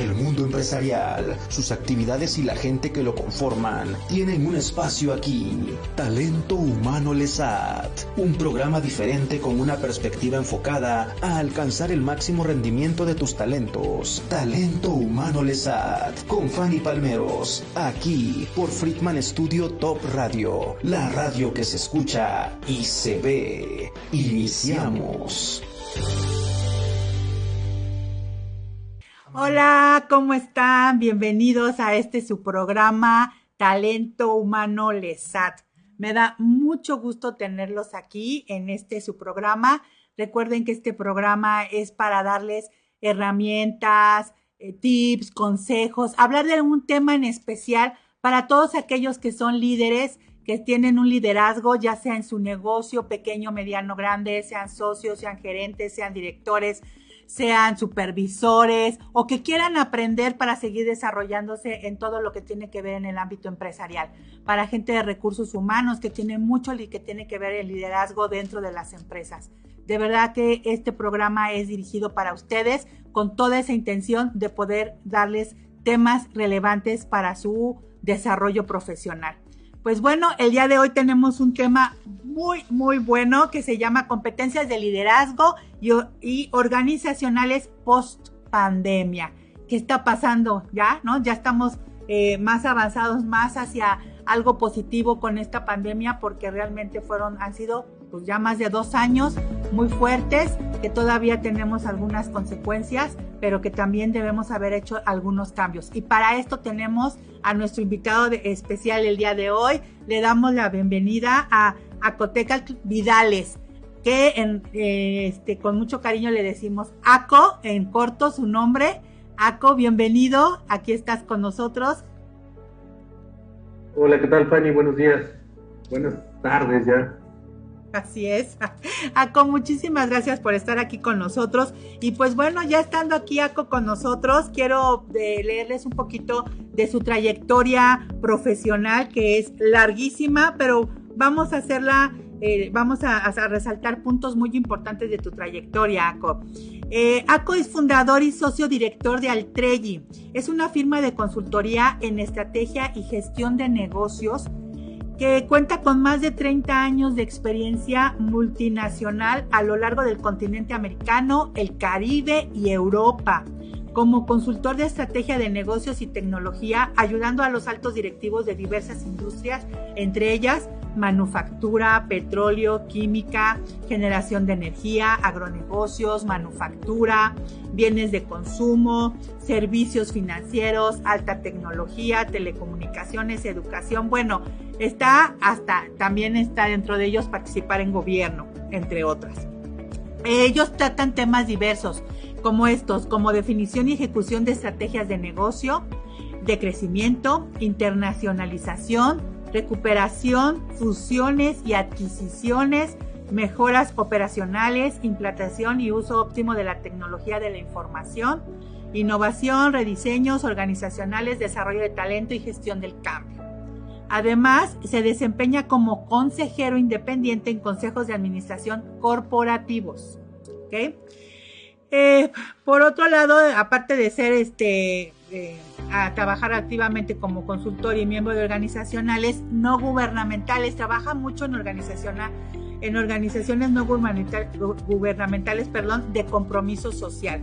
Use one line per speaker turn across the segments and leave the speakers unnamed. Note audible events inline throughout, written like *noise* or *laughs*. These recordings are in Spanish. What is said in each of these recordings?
El mundo empresarial, sus actividades y la gente que lo conforman tienen un espacio aquí. Talento Humano Lesat, un programa diferente con una perspectiva enfocada a alcanzar el máximo rendimiento de tus talentos. Talento Humano Lesat, con Fanny Palmeros, aquí por Friedman Studio Top Radio, la radio que se escucha y se ve. Iniciamos.
Hola, ¿cómo están? Bienvenidos a este su programa Talento Humano Lesat. Me da mucho gusto tenerlos aquí en este su programa. Recuerden que este programa es para darles herramientas, eh, tips, consejos, hablar de un tema en especial para todos aquellos que son líderes, que tienen un liderazgo, ya sea en su negocio pequeño, mediano, grande, sean socios, sean gerentes, sean directores, sean supervisores o que quieran aprender para seguir desarrollándose en todo lo que tiene que ver en el ámbito empresarial. Para gente de recursos humanos que tiene mucho y que tiene que ver el liderazgo dentro de las empresas. De verdad que este programa es dirigido para ustedes con toda esa intención de poder darles temas relevantes para su desarrollo profesional. Pues bueno, el día de hoy tenemos un tema muy, muy bueno que se llama competencias de liderazgo y, organizacionales post pandemia. ¿Qué está pasando ya? ¿No? Ya estamos eh, más avanzados, más hacia algo positivo con esta pandemia porque realmente fueron, han sido pues ya más de dos años muy fuertes, que todavía tenemos algunas consecuencias, pero que también debemos haber hecho algunos cambios. Y para esto tenemos a nuestro invitado especial el día de hoy. Le damos la bienvenida a Acoteca Vidales, que eh, este, con mucho cariño le decimos Aco, en corto su nombre. Aco, bienvenido, aquí estás con nosotros.
Hola, ¿qué tal Fanny? Buenos días. Buenas tardes ya.
Así es. *laughs* Aco, muchísimas gracias por estar aquí con nosotros. Y pues bueno, ya estando aquí Aco con nosotros, quiero de leerles un poquito de su trayectoria profesional, que es larguísima, pero vamos a hacerla, eh, vamos a, resaltar puntos muy importantes de tu trayectoria, Aco. Eh, Aco es fundador y socio director de Altrelli. Es una firma de consultoría en estrategia y gestión de negocios que cuenta con más de 30 años de experiencia multinacional a lo largo del continente americano, el Caribe y Europa, como consultor de estrategia de negocios y tecnología, ayudando a los altos directivos de diversas industrias, entre ellas manufactura, petróleo, química, generación de energía, agronegocios, manufactura, bienes de consumo, servicios financieros, alta tecnología, telecomunicaciones, educación. Bueno, está hasta, también está dentro de ellos participar en gobierno, entre otras. Ellos tratan temas diversos, como estos, como definición y ejecución de estrategias de negocio, de crecimiento, internacionalización, recuperación, fusiones y adquisiciones, mejoras operacionales, implantación y uso óptimo de la tecnología de la información, innovación, rediseños organizacionales, desarrollo de talento y gestión del cambio. Además, se desempeña como consejero independiente en consejos de administración corporativos. Eh, por otro lado, aparte de ser este, a trabajar activamente como consultor y miembro de organizacionales no gubernamentales, trabaja mucho en, en organizaciones no gubernamentales perdón, de compromiso social.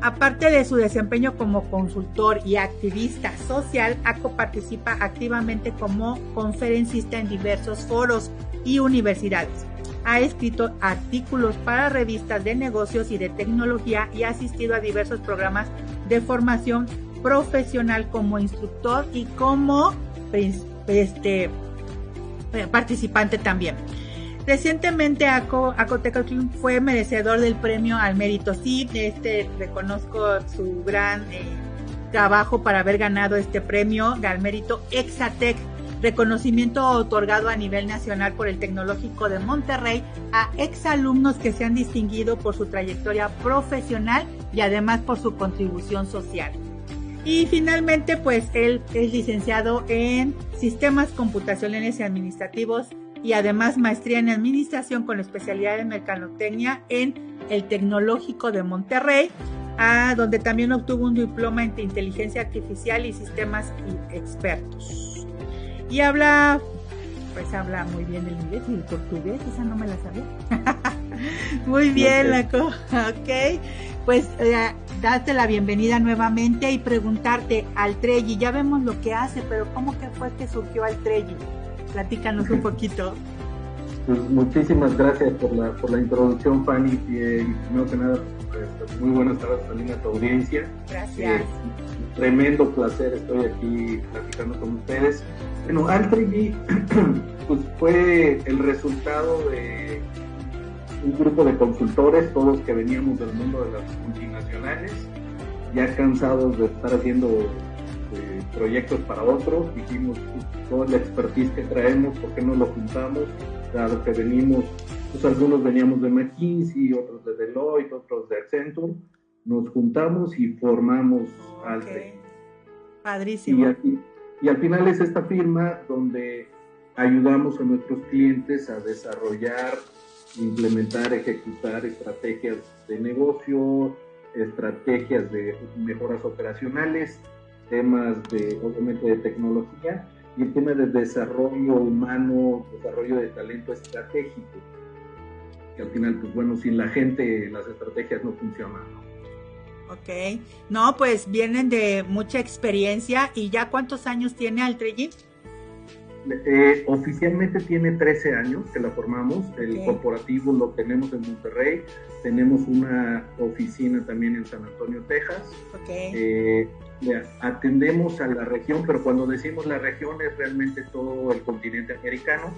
Aparte de su desempeño como consultor y activista social, ACO participa activamente como conferencista en diversos foros y universidades. Ha escrito artículos para revistas de negocios y de tecnología y ha asistido a diversos programas de formación profesional como instructor y como este, participante también. Recientemente Aco, fue merecedor del premio al mérito. Sí, este, reconozco su gran eh, trabajo para haber ganado este premio al mérito Exatec, reconocimiento otorgado a nivel nacional por el Tecnológico de Monterrey a exalumnos que se han distinguido por su trayectoria profesional y además por su contribución social. Y finalmente, pues él es licenciado en sistemas computacionales y administrativos y además maestría en administración con especialidad en mercadotecnia en el Tecnológico de Monterrey. donde también obtuvo un diploma en inteligencia artificial y sistemas expertos. Y habla, pues habla muy bien el inglés y el portugués, esa no me la sabía. *laughs* muy bien, la ok. Pues eh, darte la bienvenida nuevamente y preguntarte al Trelli, ya vemos lo que hace, pero ¿cómo que fue que surgió al Trelli? Platícanos un poquito.
Pues muchísimas gracias por la, por la introducción, Fanny. Y, eh, primero que nada, pues, muy buenas tardes también a tu audiencia.
Gracias. Eh,
tremendo placer, estoy aquí platicando con ustedes. Bueno, Altribi *clears throat* pues fue el resultado de un grupo de consultores, todos que veníamos del mundo de las multinacionales, ya cansados de estar haciendo eh, proyectos para otros, dijimos, toda la expertise que traemos, ¿por qué no lo juntamos? Dado que venimos, pues algunos veníamos de McKinsey, otros de Deloitte, otros de Accenture, nos juntamos y formamos okay.
Padrísimo.
Y, y al final es esta firma donde ayudamos a nuestros clientes a desarrollar implementar, ejecutar estrategias de negocio, estrategias de mejoras operacionales, temas de, obviamente, de tecnología y el tema de desarrollo humano, desarrollo de talento estratégico. Que al final, pues bueno, sin la gente las estrategias no funcionan.
Ok, no, pues vienen de mucha experiencia y ya cuántos años tiene Altrellín?
Eh, oficialmente tiene 13 años que la formamos. El corporativo lo tenemos en Monterrey. Tenemos una oficina también en San Antonio, Texas. Eh, atendemos a la región, pero cuando decimos la región es realmente todo el continente americano.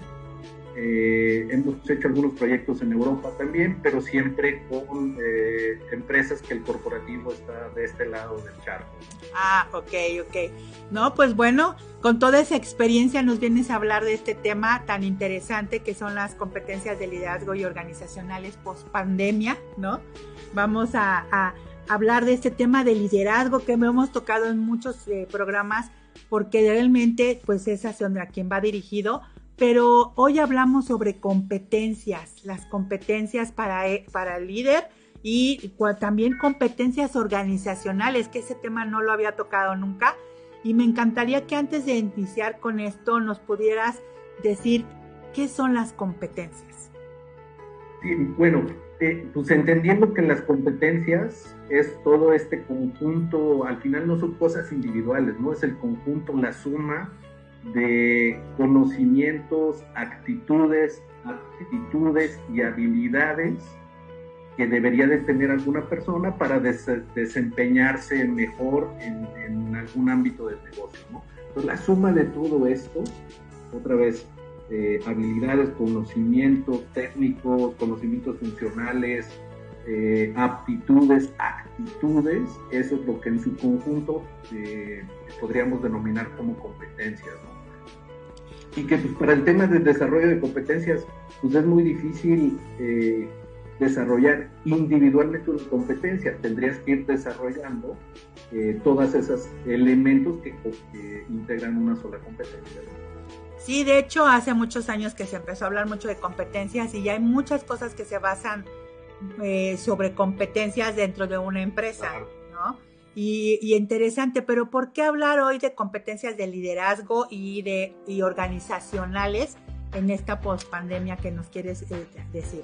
Eh, hemos hecho algunos proyectos en Europa también, pero siempre con eh, empresas que el corporativo está de este lado del charco.
Ah, ok, ok. No, pues bueno, con toda esa experiencia nos vienes a hablar de este tema tan interesante que son las competencias de liderazgo y organizacionales post pandemia, ¿no? Vamos a, hablar de este tema de liderazgo que hemos tocado en muchos eh, programas porque realmente pues es hacia donde a quien va dirigido pero hoy hablamos sobre competencias, las competencias para, e, para el líder y también competencias organizacionales, que ese tema no lo había tocado nunca. Y me encantaría que antes de iniciar con esto nos pudieras decir qué son las competencias.
Sí, bueno, eh, pues entendiendo que las competencias es todo este conjunto, al final no son cosas individuales, ¿no? Es el conjunto, la suma de conocimientos, actitudes, actitudes y habilidades que debería de tener alguna persona para desempeñarse mejor en, algún ámbito del negocio. Entonces, la suma de todo esto, otra vez, eh, habilidades, conocimientos técnicos, conocimientos funcionales, eh, aptitudes, actitudes, eso es lo que en su conjunto eh, podríamos denominar como competencias. ¿no? Y que pues, para el tema del desarrollo de competencias, pues es muy difícil eh, desarrollar individualmente una competencia. Tendrías que ir desarrollando eh, todos esos elementos que, integran una sola competencia.
Sí, de hecho, hace muchos años que se empezó a hablar mucho de competencias y ya hay muchas cosas que se basan eh, sobre competencias dentro de una empresa. Y, interesante, pero ¿por qué hablar hoy de competencias de liderazgo y de organizacionales en esta pospandemia que nos quieres eh, decir?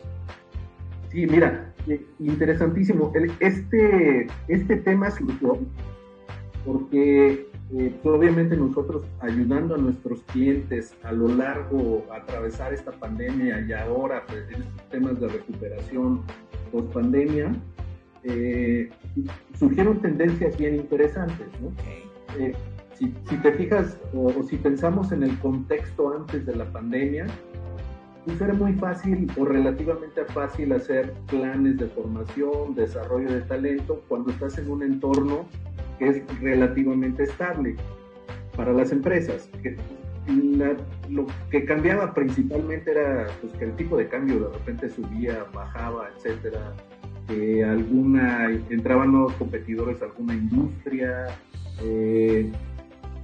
Sí, mira, eh, interesantísimo. este, este tema surgió porque eh, pues, obviamente nosotros ayudando a nuestros clientes a lo largo, a atravesar esta pandemia y ahora pues, en estos temas de recuperación post pandemia, eh, surgieron tendencias bien interesantes. Eh, si, te fijas o, si pensamos en el contexto antes de la pandemia, pues era muy fácil o relativamente fácil hacer planes de formación, desarrollo de talento cuando estás en un entorno que es relativamente estable para las empresas. lo que cambiaba principalmente era pues, que el tipo de cambio de repente subía, bajaba, etcétera alguna, entraban nuevos competidores alguna industria, eh,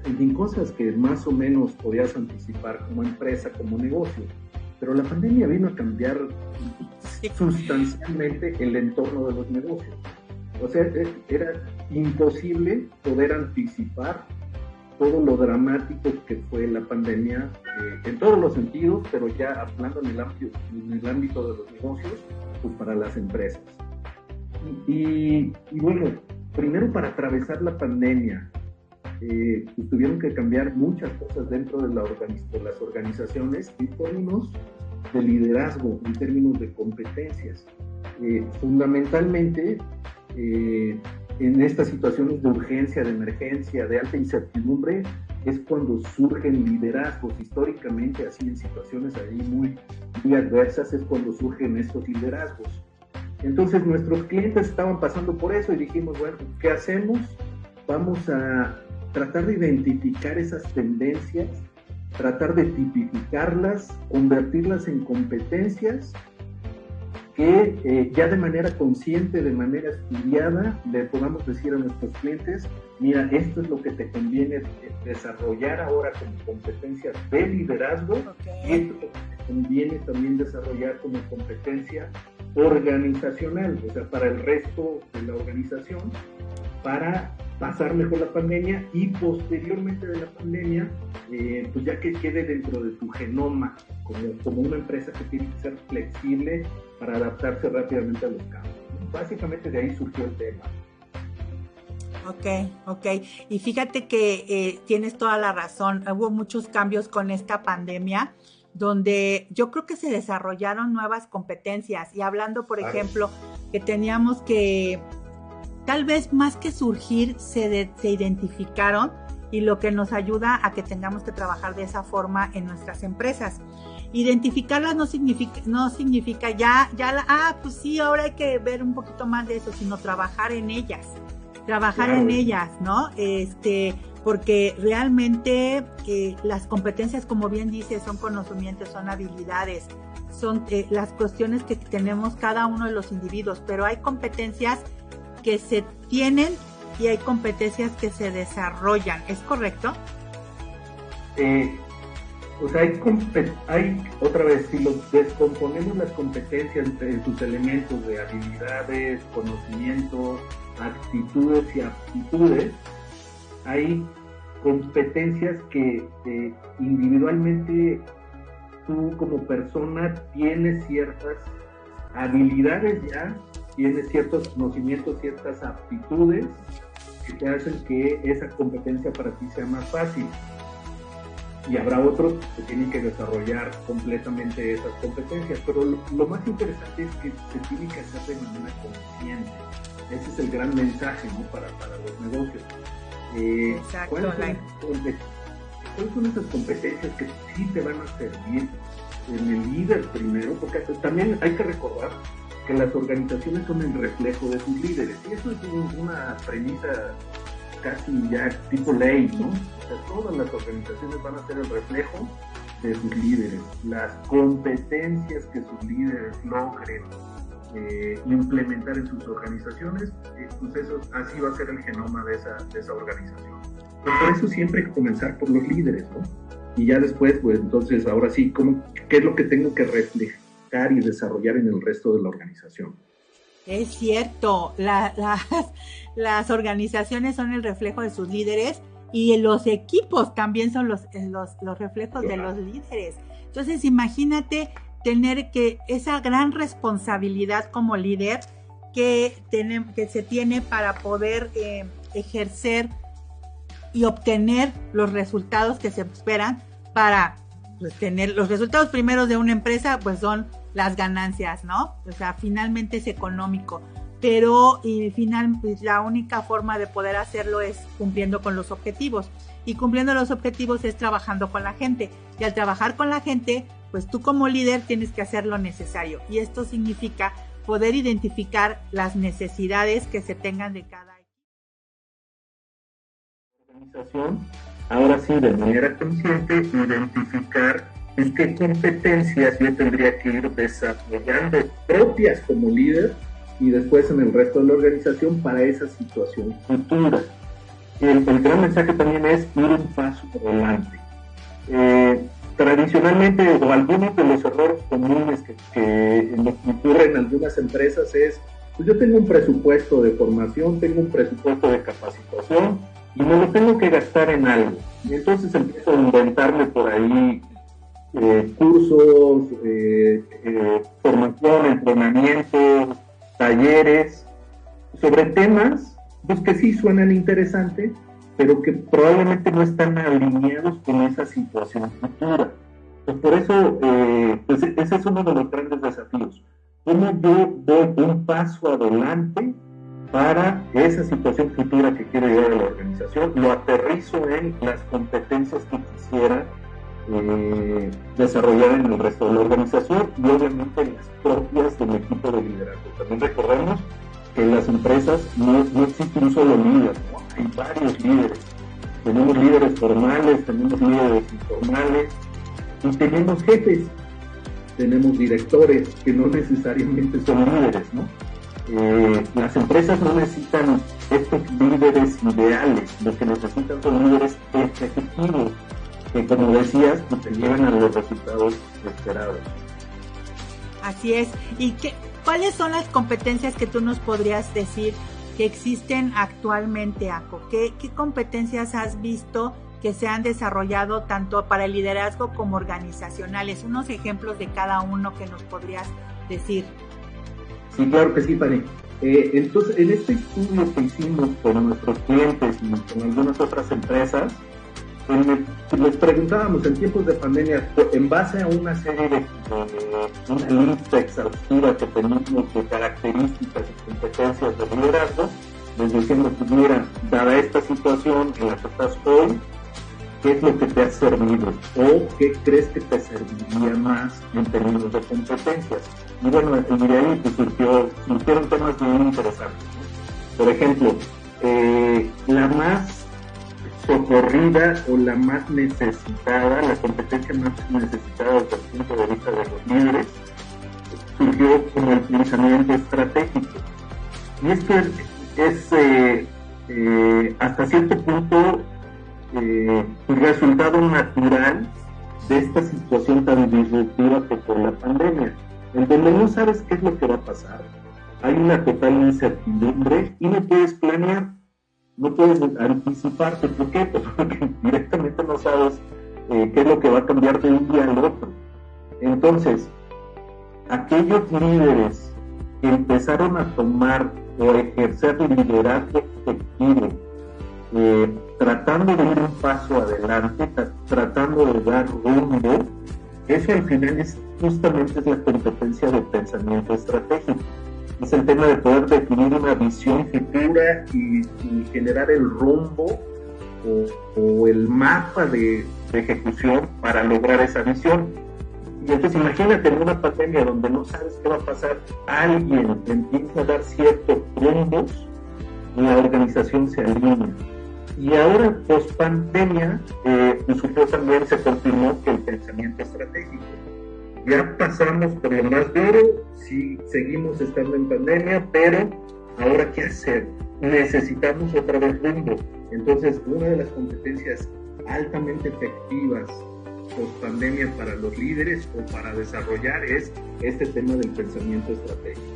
en fin, cosas que más o menos podías anticipar como empresa, como negocio. Pero la pandemia vino a cambiar sustancialmente el entorno de los negocios. O sea, e, era imposible poder anticipar todo lo dramático que fue la pandemia eh, en todos los sentidos, pero ya hablando en el, en el ámbito de los negocios, pues para las empresas. Y, bueno, primero para atravesar la pandemia, eh, pues tuvieron que cambiar muchas cosas dentro de, la de las organizaciones en términos de liderazgo, en términos de competencias. Eh, fundamentalmente, eh, en estas situaciones de urgencia, de emergencia, de alta incertidumbre, es cuando surgen liderazgos. Históricamente, así en situaciones ahí muy, muy adversas, es cuando surgen estos liderazgos. Entonces nuestros clientes estaban pasando por eso y dijimos, bueno, ¿qué hacemos? Vamos a tratar de identificar esas tendencias, tratar de tipificarlas, convertirlas en competencias que eh, ya de manera consciente, de manera estudiada, le podamos decir a nuestros clientes, mira, esto es lo que te conviene desarrollar ahora como competencia de liderazgo y esto es lo que te conviene también desarrollar como competencia organizacional, o sea, para el resto de la organización, para pasar mejor la pandemia y posteriormente de la pandemia, eh, pues ya que quede dentro de tu genoma, como, como una empresa que tiene que ser flexible para adaptarse rápidamente a los cambios. Básicamente de ahí surgió el tema.
Ok, ok. Y fíjate que eh, tienes toda la razón. Hubo muchos cambios con esta pandemia donde yo creo que se desarrollaron nuevas competencias y hablando, por ejemplo, que teníamos que, tal vez más que surgir, se, se identificaron y lo que nos ayuda a que tengamos que trabajar de esa forma en nuestras empresas. Identificarlas no significa, no significa ya, ya, ah, pues sí, ahora hay que ver un poquito más de eso, sino trabajar en ellas, trabajar en ellas, ¿no? Este, porque realmente las competencias, como bien dice, son conocimientos, son habilidades, son eh, las cuestiones que tenemos cada uno de los individuos, pero hay competencias que se tienen y hay competencias que se desarrollan, ¿es correcto?
Eh, o sea, hay, hay, otra vez, si los descomponemos las competencias en sus elementos de habilidades, conocimientos, actitudes y aptitudes, hay competencias que eh, individualmente tú como persona tienes ciertas habilidades ya, tienes ciertos conocimientos, ciertas aptitudes que te hacen que esa competencia para ti sea más fácil. Y habrá otros que tienen que desarrollar completamente esas competencias, pero lo, más interesante es que se tiene que hacer de manera consciente. Ese es el gran mensaje ¿no? para, para los negocios eh, ¿cuáles, son, esas competencias que sí te van a servir en el líder primero? Porque también hay que recordar que las organizaciones son el reflejo de sus líderes. Y eso es una premisa casi ya tipo ley, ¿no? O sea, todas las organizaciones van a ser el reflejo de sus líderes. Las competencias que sus líderes logren eh, implementar en sus organizaciones, eh, pues eso, así va a ser el genoma de esa, de esa organización. Pero por eso siempre hay que comenzar por los líderes, ¿no? Y ya después, pues entonces, ahora sí, ¿cómo, ¿qué es lo que tengo que reflejar y desarrollar en el resto de la organización?
Es cierto, las, las organizaciones son el reflejo de sus líderes y los equipos también son los, los, los reflejos de los líderes. Entonces, imagínate tener que esa gran responsabilidad como líder que, que se tiene para poder eh, ejercer y obtener los resultados que se esperan para pues, tener los resultados primeros de una empresa, pues son las ganancias, ¿no? O sea, finalmente es económico. Pero y final, pues, la única forma de poder hacerlo es cumpliendo con los objetivos. Y cumpliendo los objetivos es trabajando con la gente. Y al trabajar con la gente, pues tú como líder tienes que hacer lo necesario y esto significa poder identificar las necesidades que se tengan de cada
organización. Ahora sí, de manera consciente, identificar en qué competencias yo tendría que ir desarrollando propias como líder y después en el resto de la organización para esa situación futura. El, el gran mensaje también es ir un paso adelante. Eh, tradicionalmente o algunos de los errores comunes que, que ocurren en algunas empresas es pues yo tengo un presupuesto de formación, tengo un presupuesto de capacitación y me lo tengo que gastar en algo. Y entonces empiezo a inventarme por ahí eh, cursos, eh, eh, formación, entrenamiento, talleres, sobre temas pues, que sí suenan interesantes, pero que probablemente no están alineados con esa situación futura. Pues por eso, pues ese es uno de los grandes desafíos. ¿Cómo yo doy un paso adelante para esa situación futura que quiero llevar a la organización? Lo aterrizo en las competencias que quisiera eh, desarrollar en el resto de la organización y obviamente en las propias del equipo de liderazgo. También recordemos que en las empresas no, no existe un solo líder, hay varios líderes. Tenemos líderes formales, tenemos líderes informales y tenemos jefes, tenemos directores que no necesariamente son líderes, ¿no? Eh, las empresas no necesitan estos líderes ideales, lo que necesitan son líderes efectivos, que como decías, pues te llevan a los resultados esperados.
Así es. ¿Y qué, cuáles son las competencias que tú nos podrías decir que existen actualmente, ACO? ¿Qué, qué competencias has visto que se han desarrollado tanto para el liderazgo como organizacionales? Unos ejemplos de cada uno que nos podrías decir.
Sí, claro que sí, Pani. Eh, entonces, en este estudio que hicimos con nuestros clientes y con algunas otras empresas, les preguntábamos en tiempos de pandemia, en base a una serie de, una lista exhaustiva que tenemos de características y competencias de liderazgo, les decimos, mira, dada esta situación en la que estás hoy, ¿qué es lo que te ha servido? ¿O qué crees que te serviría más en términos de competencias? Y bueno, de ahí pues, surgió, surgieron temas muy interesantes. Por ejemplo, eh, la más socorrida o la más necesitada, la competencia más necesitada desde el punto de vista de los líderes, surgió como el pensamiento estratégico. Y esto es, eh, eh, hasta cierto punto eh, el resultado natural de esta situación tan disruptiva que por la pandemia, en donde no sabes qué es lo que va a pasar. Hay una total incertidumbre y no puedes planear no puedes anticiparte. ¿Por qué? Pues porque *laughs* directamente no sabes eh, qué es lo que va a cambiar de un día al otro. Entonces, aquellos líderes que empezaron a tomar o ejercer liderazgo efectivo, eh, tratando de ir un paso adelante, tratando de dar rumbo, eso al final es justamente es la competencia de pensamiento estratégico es el tema de poder definir una visión futura y, generar el rumbo o, el mapa de, ejecución para lograr esa visión. Y entonces imagínate en una pandemia donde no sabes qué va a pasar, alguien empieza a dar ciertos rumbos y la organización se alinea. Y ahora, post pandemia, eh, también se confirmó que el pensamiento estratégico ya pasamos por lo más duro, sí, seguimos estando en pandemia, pero ahora qué hacer? Necesitamos otra vez rumbo. Entonces, una de las competencias altamente efectivas post pandemia para los líderes o para desarrollar es este tema del pensamiento estratégico.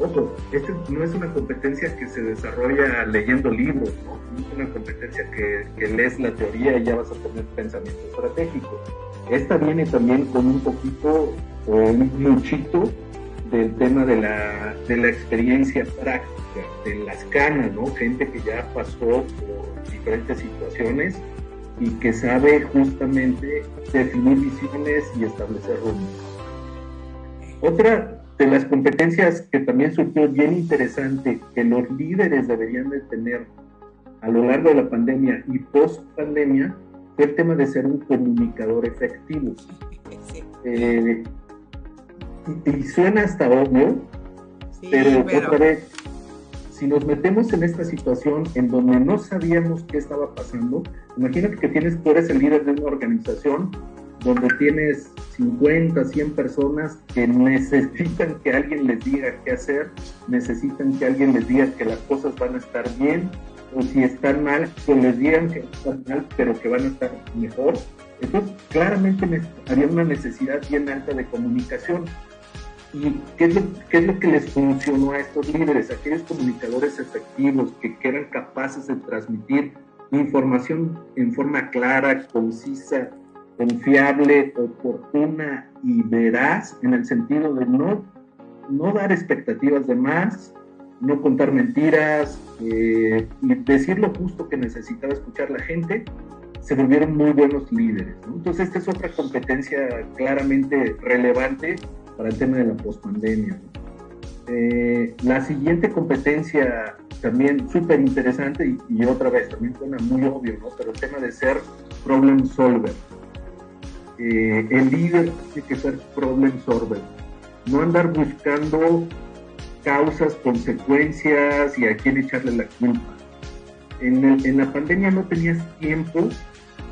Ojo, este no es una competencia que se desarrolla leyendo libros, ¿no? es una competencia que, que lees la teoría y ya vas a tener pensamiento estratégico esta viene también con un poquito o un muchito del tema de la, de la experiencia práctica, de las canas, ¿no? Gente que ya pasó por diferentes situaciones y que sabe justamente definir visiones y establecer rumbos. Otra de las competencias que también surgió bien interesante que los líderes deberían de tener a lo largo de la pandemia y post pandemia el tema de ser un comunicador efectivo. Eh, y, suena hasta obvio, pero, otra vez, si nos metemos en esta situación en donde no sabíamos qué estaba pasando, imagínate que tienes, tú eres el líder de una organización donde tienes 50, 100 personas que necesitan que alguien les diga qué hacer, necesitan que alguien les diga que las cosas van a estar bien, o si están mal, que les digan que están mal, pero que van a estar mejor. Entonces, claramente había una necesidad bien alta de comunicación. ¿Y qué es, lo, qué es lo que les funcionó a estos líderes, aquellos comunicadores efectivos que, que eran capaces de transmitir información en forma clara, concisa, confiable, oportuna y veraz, en el sentido de no, no dar expectativas de más, no contar mentiras, eh, decir lo justo que necesitaba escuchar la gente, se volvieron muy buenos líderes. Entonces, esta es otra competencia claramente relevante para el tema de la pospandemia. Eh, la siguiente competencia también súper interesante y, otra vez también suena muy obvio, ¿no? pero el tema de ser problem solver. Eh, el líder tiene que ser problem solver, no andar buscando causas, consecuencias y a quién echarle la culpa. En, en la pandemia no tenías tiempo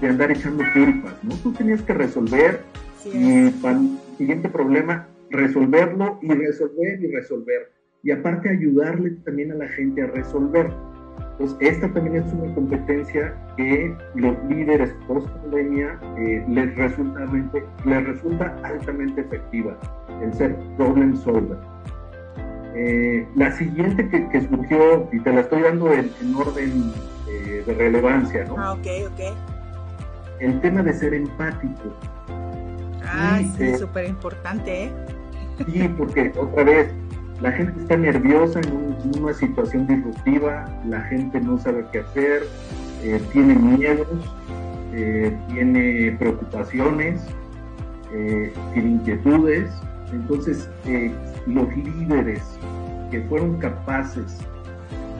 de andar echando culpas, ¿no? Tú tenías que resolver y para el siguiente problema resolverlo y resolver y resolver. Y aparte ayudarle también a la gente a resolver. Entonces, esta también es una competencia que los líderes post pandemia eh, les, resulta, les resulta altamente efectiva, el ser problem solver. Eh, la siguiente que, surgió, y te la estoy dando en, orden eh, de relevancia, ¿no?
Ah, ok, ok.
El tema de ser empático.
Ah, sí, súper importante, ¿eh?
Sí, porque otra vez, la gente está nerviosa en, una situación disruptiva, la gente no sabe qué hacer, eh, tiene miedos, eh, tiene preocupaciones, eh, tiene inquietudes. Entonces, los líderes que fueron capaces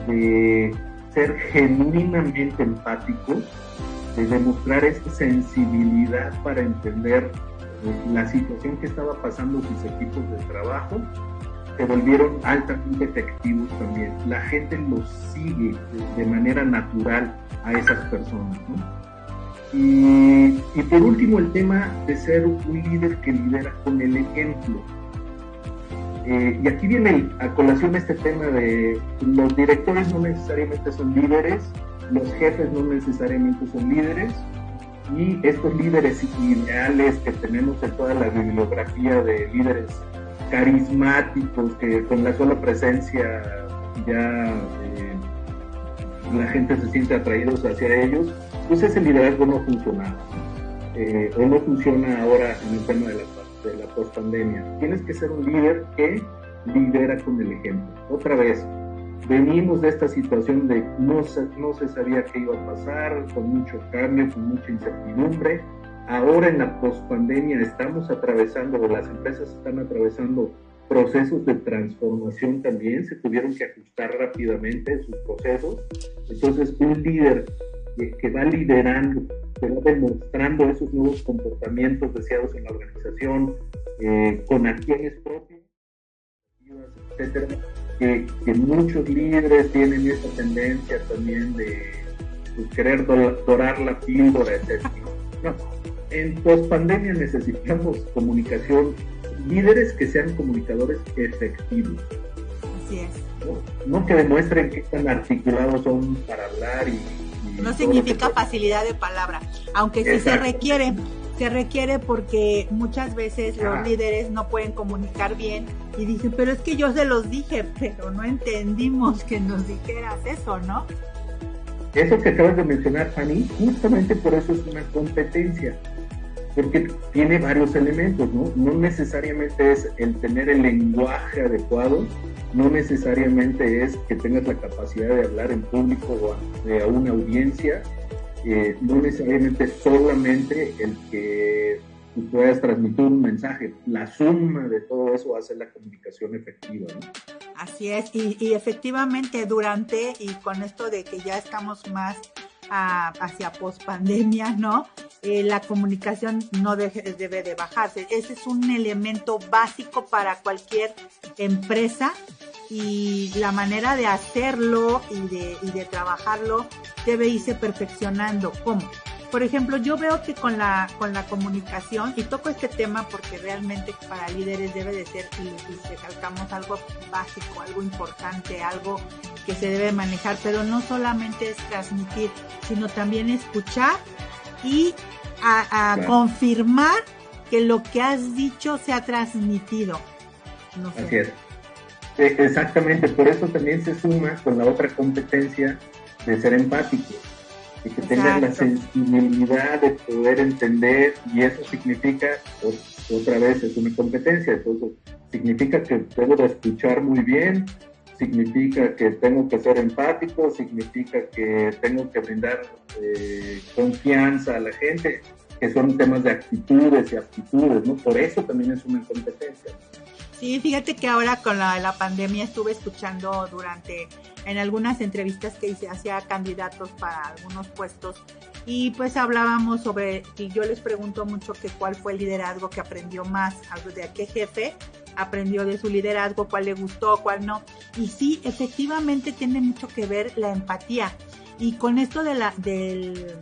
de ser genuinamente empáticos, de demostrar esa sensibilidad para entender la situación que estaba pasando sus equipos de trabajo, se volvieron altamente efectivos también. La gente los sigue de, manera natural a esas personas. Y, por último, el tema de ser un líder que lidera con el ejemplo. Eh, y aquí viene a colación este tema de los directores no necesariamente son líderes, los jefes no necesariamente son líderes, y estos líderes ideales que tenemos en toda la bibliografía de líderes carismáticos que con la sola presencia ya eh, la gente se siente atraídos hacia ellos, pues ese liderazgo no funciona. Eh, o no funciona ahora en el tema de la, de post-pandemia. Tienes que ser un líder que lidera con el ejemplo. Otra vez, venimos de esta situación de no se, no se sabía qué iba a pasar, con mucho cambio, con mucha incertidumbre. Ahora en la pospandemia estamos atravesando, las empresas están atravesando procesos de transformación también, se tuvieron que ajustar rápidamente sus procesos. Entonces, un líder que, va liderando, que va demostrando esos nuevos comportamientos deseados en la organización, eh, con acciones propias, etcétera, que, muchos líderes tienen esa tendencia también de querer dorar la píldora, etc. No, en post-pandemia necesitamos comunicación, líderes que sean comunicadores efectivos.
Así es.
No, que demuestren que están articulados son para hablar y...
no significa facilidad de palabra, aunque sí se requiere se requiere porque muchas veces los líderes no pueden comunicar bien y dicen, pero es que yo se los dije, pero no entendimos que nos dijeras eso, ¿no?
Eso que acabas de mencionar, Fanny, justamente por eso es una competencia, porque tiene varios elementos, ¿no? No necesariamente es el tener el lenguaje adecuado, no necesariamente es que tengas la capacidad de hablar en público o a, una audiencia, eh, no necesariamente solamente el que puedas transmitir un mensaje, la suma de todo eso hace la comunicación efectiva.
Así es, y, efectivamente durante y con esto de que ya estamos más hacia post pandemia, ¿no? Eh, la comunicación no debe de bajarse. Ese es un elemento básico para cualquier empresa y la manera de hacerlo y de, y de trabajarlo debe irse perfeccionando. ¿Cómo? Por ejemplo, yo veo que con la, con la comunicación, y toco este tema porque realmente para líderes debe de ser, y, y recalcamos algo básico, algo importante, algo que se debe manejar, pero no solamente es transmitir, sino también escuchar y a, confirmar que lo que has dicho se ha transmitido.
Así es. E, exactamente, por eso también se suma con la otra competencia de ser empático, y que tengas la sensibilidad de poder entender, y eso significa, otra vez, es una competencia, entonces significa que debo de escuchar muy bien, significa que tengo que ser empático, significa que tengo que brindar eh, confianza a la gente, que son temas de actitudes y aptitudes, ¿no? Por eso también es una competencia.
Sí, fíjate que ahora con la, pandemia estuve escuchando durante, en algunas entrevistas que hice hacia candidatos para algunos puestos y pues hablábamos sobre, y yo les pregunto mucho que cuál fue el liderazgo que aprendió más, de qué jefe aprendió de su liderazgo, cuál le gustó, cuál no. Y sí, efectivamente tiene mucho que ver la empatía. Y con esto de la, de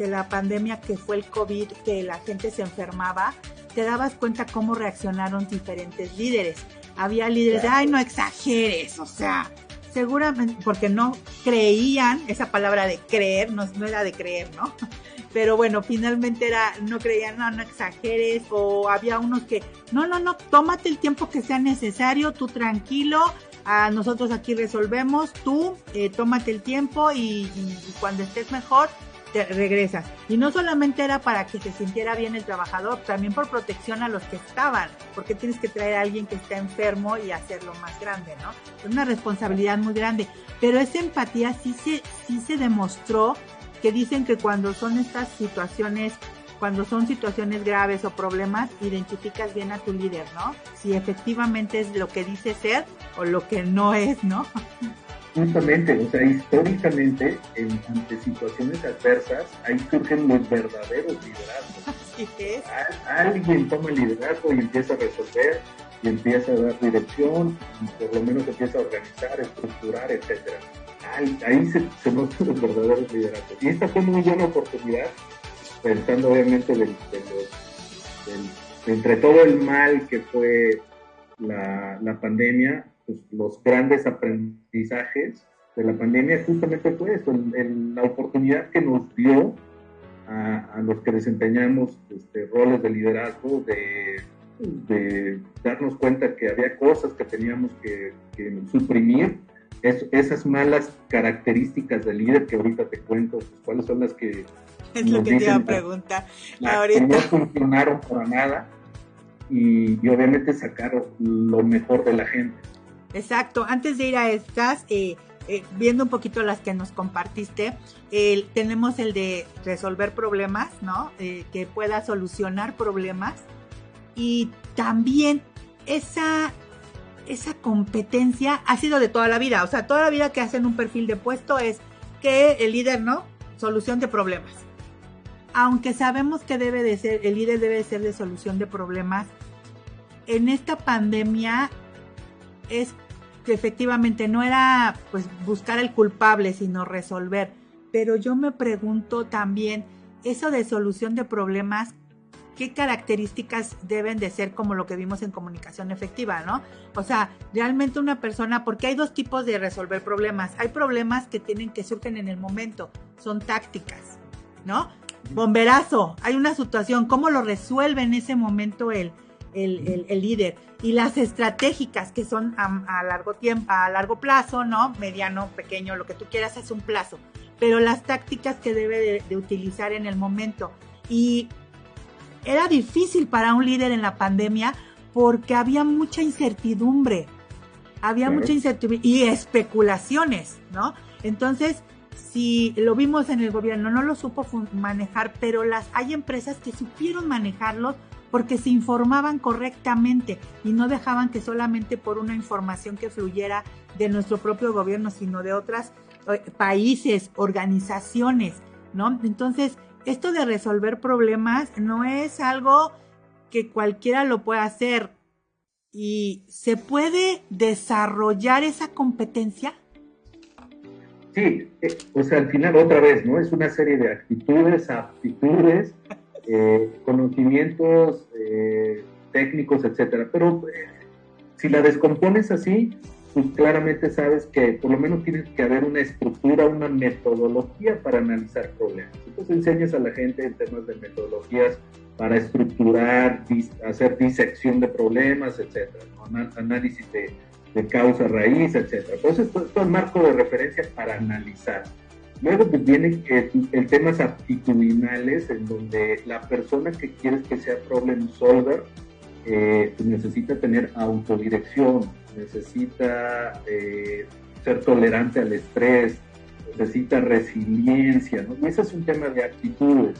la pandemia que fue el COVID, que la gente se enfermaba, te dabas cuenta cómo reaccionaron diferentes líderes. Había líderes de, ay, no exageres, o sea, seguramente, porque no creían, esa palabra de creer, no, no era de creer, ¿no? *laughs* Pero bueno, finalmente era, no creían, no, no exageres, o había unos que, no, no, no, tómate el tiempo que sea necesario, tú tranquilo, a nosotros aquí resolvemos, tú eh, tómate el tiempo y cuando estés mejor, regresas. Y no solamente era para que se sintiera bien el trabajador, también por protección a los que estaban, porque tienes que traer a alguien que está enfermo y hacerlo más grande, ¿no? Es una responsabilidad muy grande. Pero esa empatía sí se, sí se demostró que dicen que cuando son estas situaciones cuando son situaciones graves o problemas, identificas bien a tu líder, ¿no? Si efectivamente es lo que dice ser o lo que no es, ¿no? *laughs*
Justamente, o sea, históricamente, en, ante situaciones adversas, ahí surgen los verdaderos liderazgos. *laughs* alguien toma el liderazgo y empieza a resolver, y empieza a dar dirección, y por lo menos empieza a organizar, estructurar, etcétera. Ahí, ahí se, se muestran los verdaderos liderazgos. Y esta fue muy buena oportunidad, pensando obviamente del, entre todo el mal que fue la, la pandemia, pues, los grandes aprendizajes de la pandemia justamente fue eso, la oportunidad que nos dio a, los que desempeñamos este, roles de liderazgo, de, de, darnos cuenta que había cosas que teníamos que, suprimir, esas malas características del líder que ahorita te cuento, pues, cuáles son las que... *laughs*
Es lo que te iba a preguntar. ahorita.
no funcionaron para nada y, y obviamente sacar lo mejor de la gente.
Exacto, antes de ir a estas, eh, eh, viendo un poquito las que nos compartiste, tenemos el de resolver problemas, ¿no? Eh, que pueda solucionar problemas. Y también esa, esa competencia ha sido de toda la vida. O sea, toda la vida que hacen un perfil de puesto es que el líder, ¿no? Solución de problemas. Aunque sabemos que debe de ser, el líder debe de ser de solución de problemas, en esta pandemia es que efectivamente no era pues buscar el culpable, sino resolver. Pero yo me pregunto también, eso de solución de problemas, ¿qué características deben de ser como lo que vimos en comunicación efectiva, no? O sea, realmente una persona, porque hay dos tipos de resolver problemas. Hay problemas que tienen que surgen en el momento, son tácticas, ¿no? Bomberazo, hay una situación, ¿cómo lo resuelve en ese momento el, el, el, líder. Y las estratégicas que son a, largo tiempo, a largo plazo, ¿no? Mediano, pequeño, lo que tú quieras es un plazo. Pero las tácticas que debe de, utilizar en el momento. Y era difícil para un líder en la pandemia porque había mucha incertidumbre. Había mucha incertidumbre y especulaciones, ¿no? Entonces, si lo vimos en el gobierno, no lo supo manejar, pero las hay empresas que supieron manejarlos porque se informaban correctamente y no dejaban que solamente por una información que fluyera de nuestro propio gobierno, sino de otros eh, países, organizaciones, ¿no? Entonces, esto de resolver problemas no es algo que cualquiera lo pueda hacer y se puede desarrollar esa competencia.
Sí, eh, o sea, al final otra vez, ¿no? Es una serie de actitudes, aptitudes eh, conocimientos eh, técnicos, etcétera. Pero eh, si la descompones así, pues claramente sabes que por lo menos tiene que haber una estructura, una metodología para analizar problemas. Entonces enseñas a la gente en temas de metodologías para estructurar, hacer disección de problemas, etcétera, análisis de, causa raíz, etcétera. Entonces, esto, es el marco de referencia para analizar. Luego pues, viene el, el temas aptitudinales, en donde la persona que quieres que sea problem solver eh, pues, necesita tener autodirección, necesita eh, ser tolerante al estrés, necesita resiliencia, ¿no? Y ese es un tema de actitudes.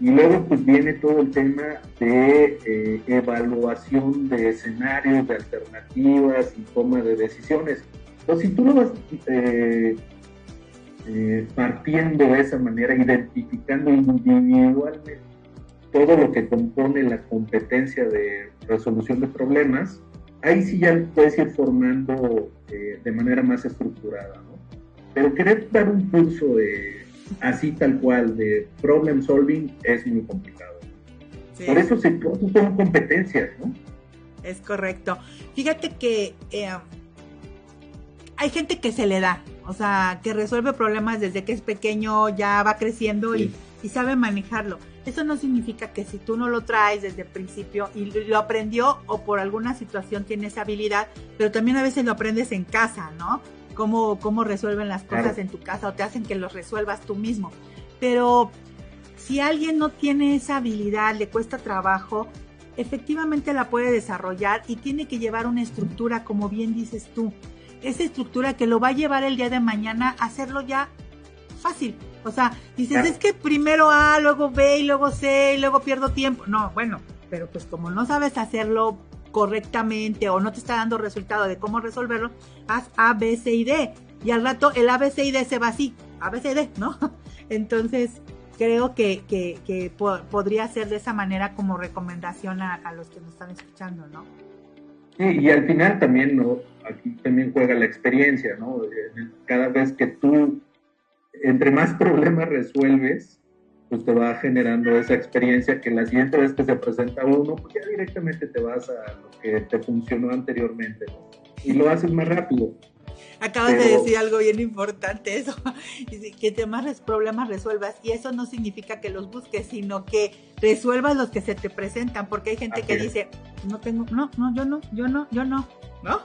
Y luego pues viene todo el tema de eh, evaluación de escenarios, de alternativas y toma de decisiones. Entonces, si tú lo vas eh, eh, partiendo de esa manera, identificando individualmente todo lo que compone la competencia de resolución de problemas, ahí sí ya puedes ir formando de manera más estructurada. ¿no? Pero querer dar un curso de así tal cual de problem solving es muy complicado. Por eso se son competencias, ¿no?
Es correcto. Fíjate que eh, hay gente que se le da, o sea, que resuelve problemas desde que es pequeño, ya va creciendo y, y, sabe manejarlo. Eso no significa que si tú no lo traes desde el principio y lo aprendió o por alguna situación tienes habilidad, pero también a veces lo aprendes en casa, ¿no? cómo, resuelven las cosas en tu casa o te hacen que los resuelvas tú mismo. Pero si alguien no tiene esa habilidad, le cuesta trabajo, efectivamente la puede desarrollar y tiene que llevar una estructura, como bien dices tú. Esa estructura que lo va a llevar el día de mañana a hacerlo ya fácil. O sea, dices, es que primero A, luego B y luego C y luego pierdo tiempo. No, bueno, pero pues como no sabes hacerlo correctamente o no te está dando resultado de cómo resolverlo, haz A, B, C y D. Y al rato el A, B, C y D se va así, A, B, C y D, ¿no? *laughs* Entonces, creo que, que, podría ser de esa manera como recomendación a, los que nos están escuchando, ¿no?
Sí, y al final también, ¿no? Aquí también juega la experiencia, ¿no? Cada vez que tú, entre más problemas resuelves, pues te va generando esa experiencia que la siguiente vez que se presenta uno, pues ya directamente te vas a lo que te funcionó anteriormente y lo haces más rápido.
Acabas de decir algo bien importante, eso, *laughs* que te más problemas resuelvas y eso no significa que los busques, sino que resuelvas los que se te presentan, porque hay gente que dice, no tengo, no, no, yo no, yo no, yo no, ¿no?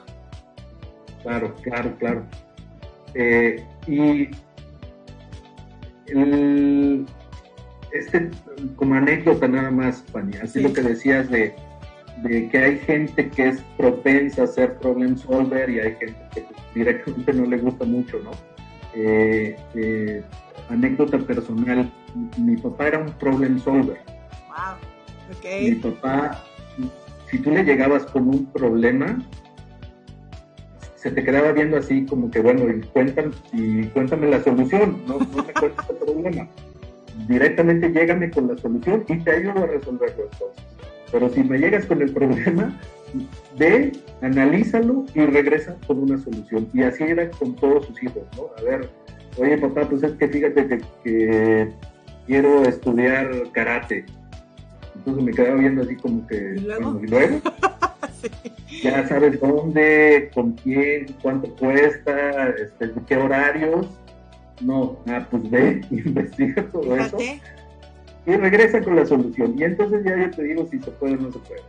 Claro, claro, claro. Eh, y el, este, como anécdota nada más, Fanny, así lo que decías de, que hay gente que es propensa a ser problem solver y hay gente que directamente no le gusta mucho, ¿no? Eh, eh, anécdota personal, mi papá era un problem solver.
Wow, ok.
Mi papá, si tú le llegabas con un problema, se te quedaba viendo así como que, bueno, y, cuéntame, y cuéntame la solución, no, no me cuentes el problema directamente llégame con la solución y te ayudo a resolver las cosas. Pero si me llegas con el problema, ve, analízalo y regresa con una solución. Y así era con todos sus hijos, ¿no? A ver, oye papá, pues es que fíjate que, quiero estudiar karate. Entonces me quedaba viendo así como que... ¿Y luego? *laughs* Ya sabes dónde, con quién, cuánto cuesta, este, qué horarios no, ah, pues ve, *laughs* investiga todo eso y regresa con la solución. Y entonces ya yo te digo si se puede o no se puede.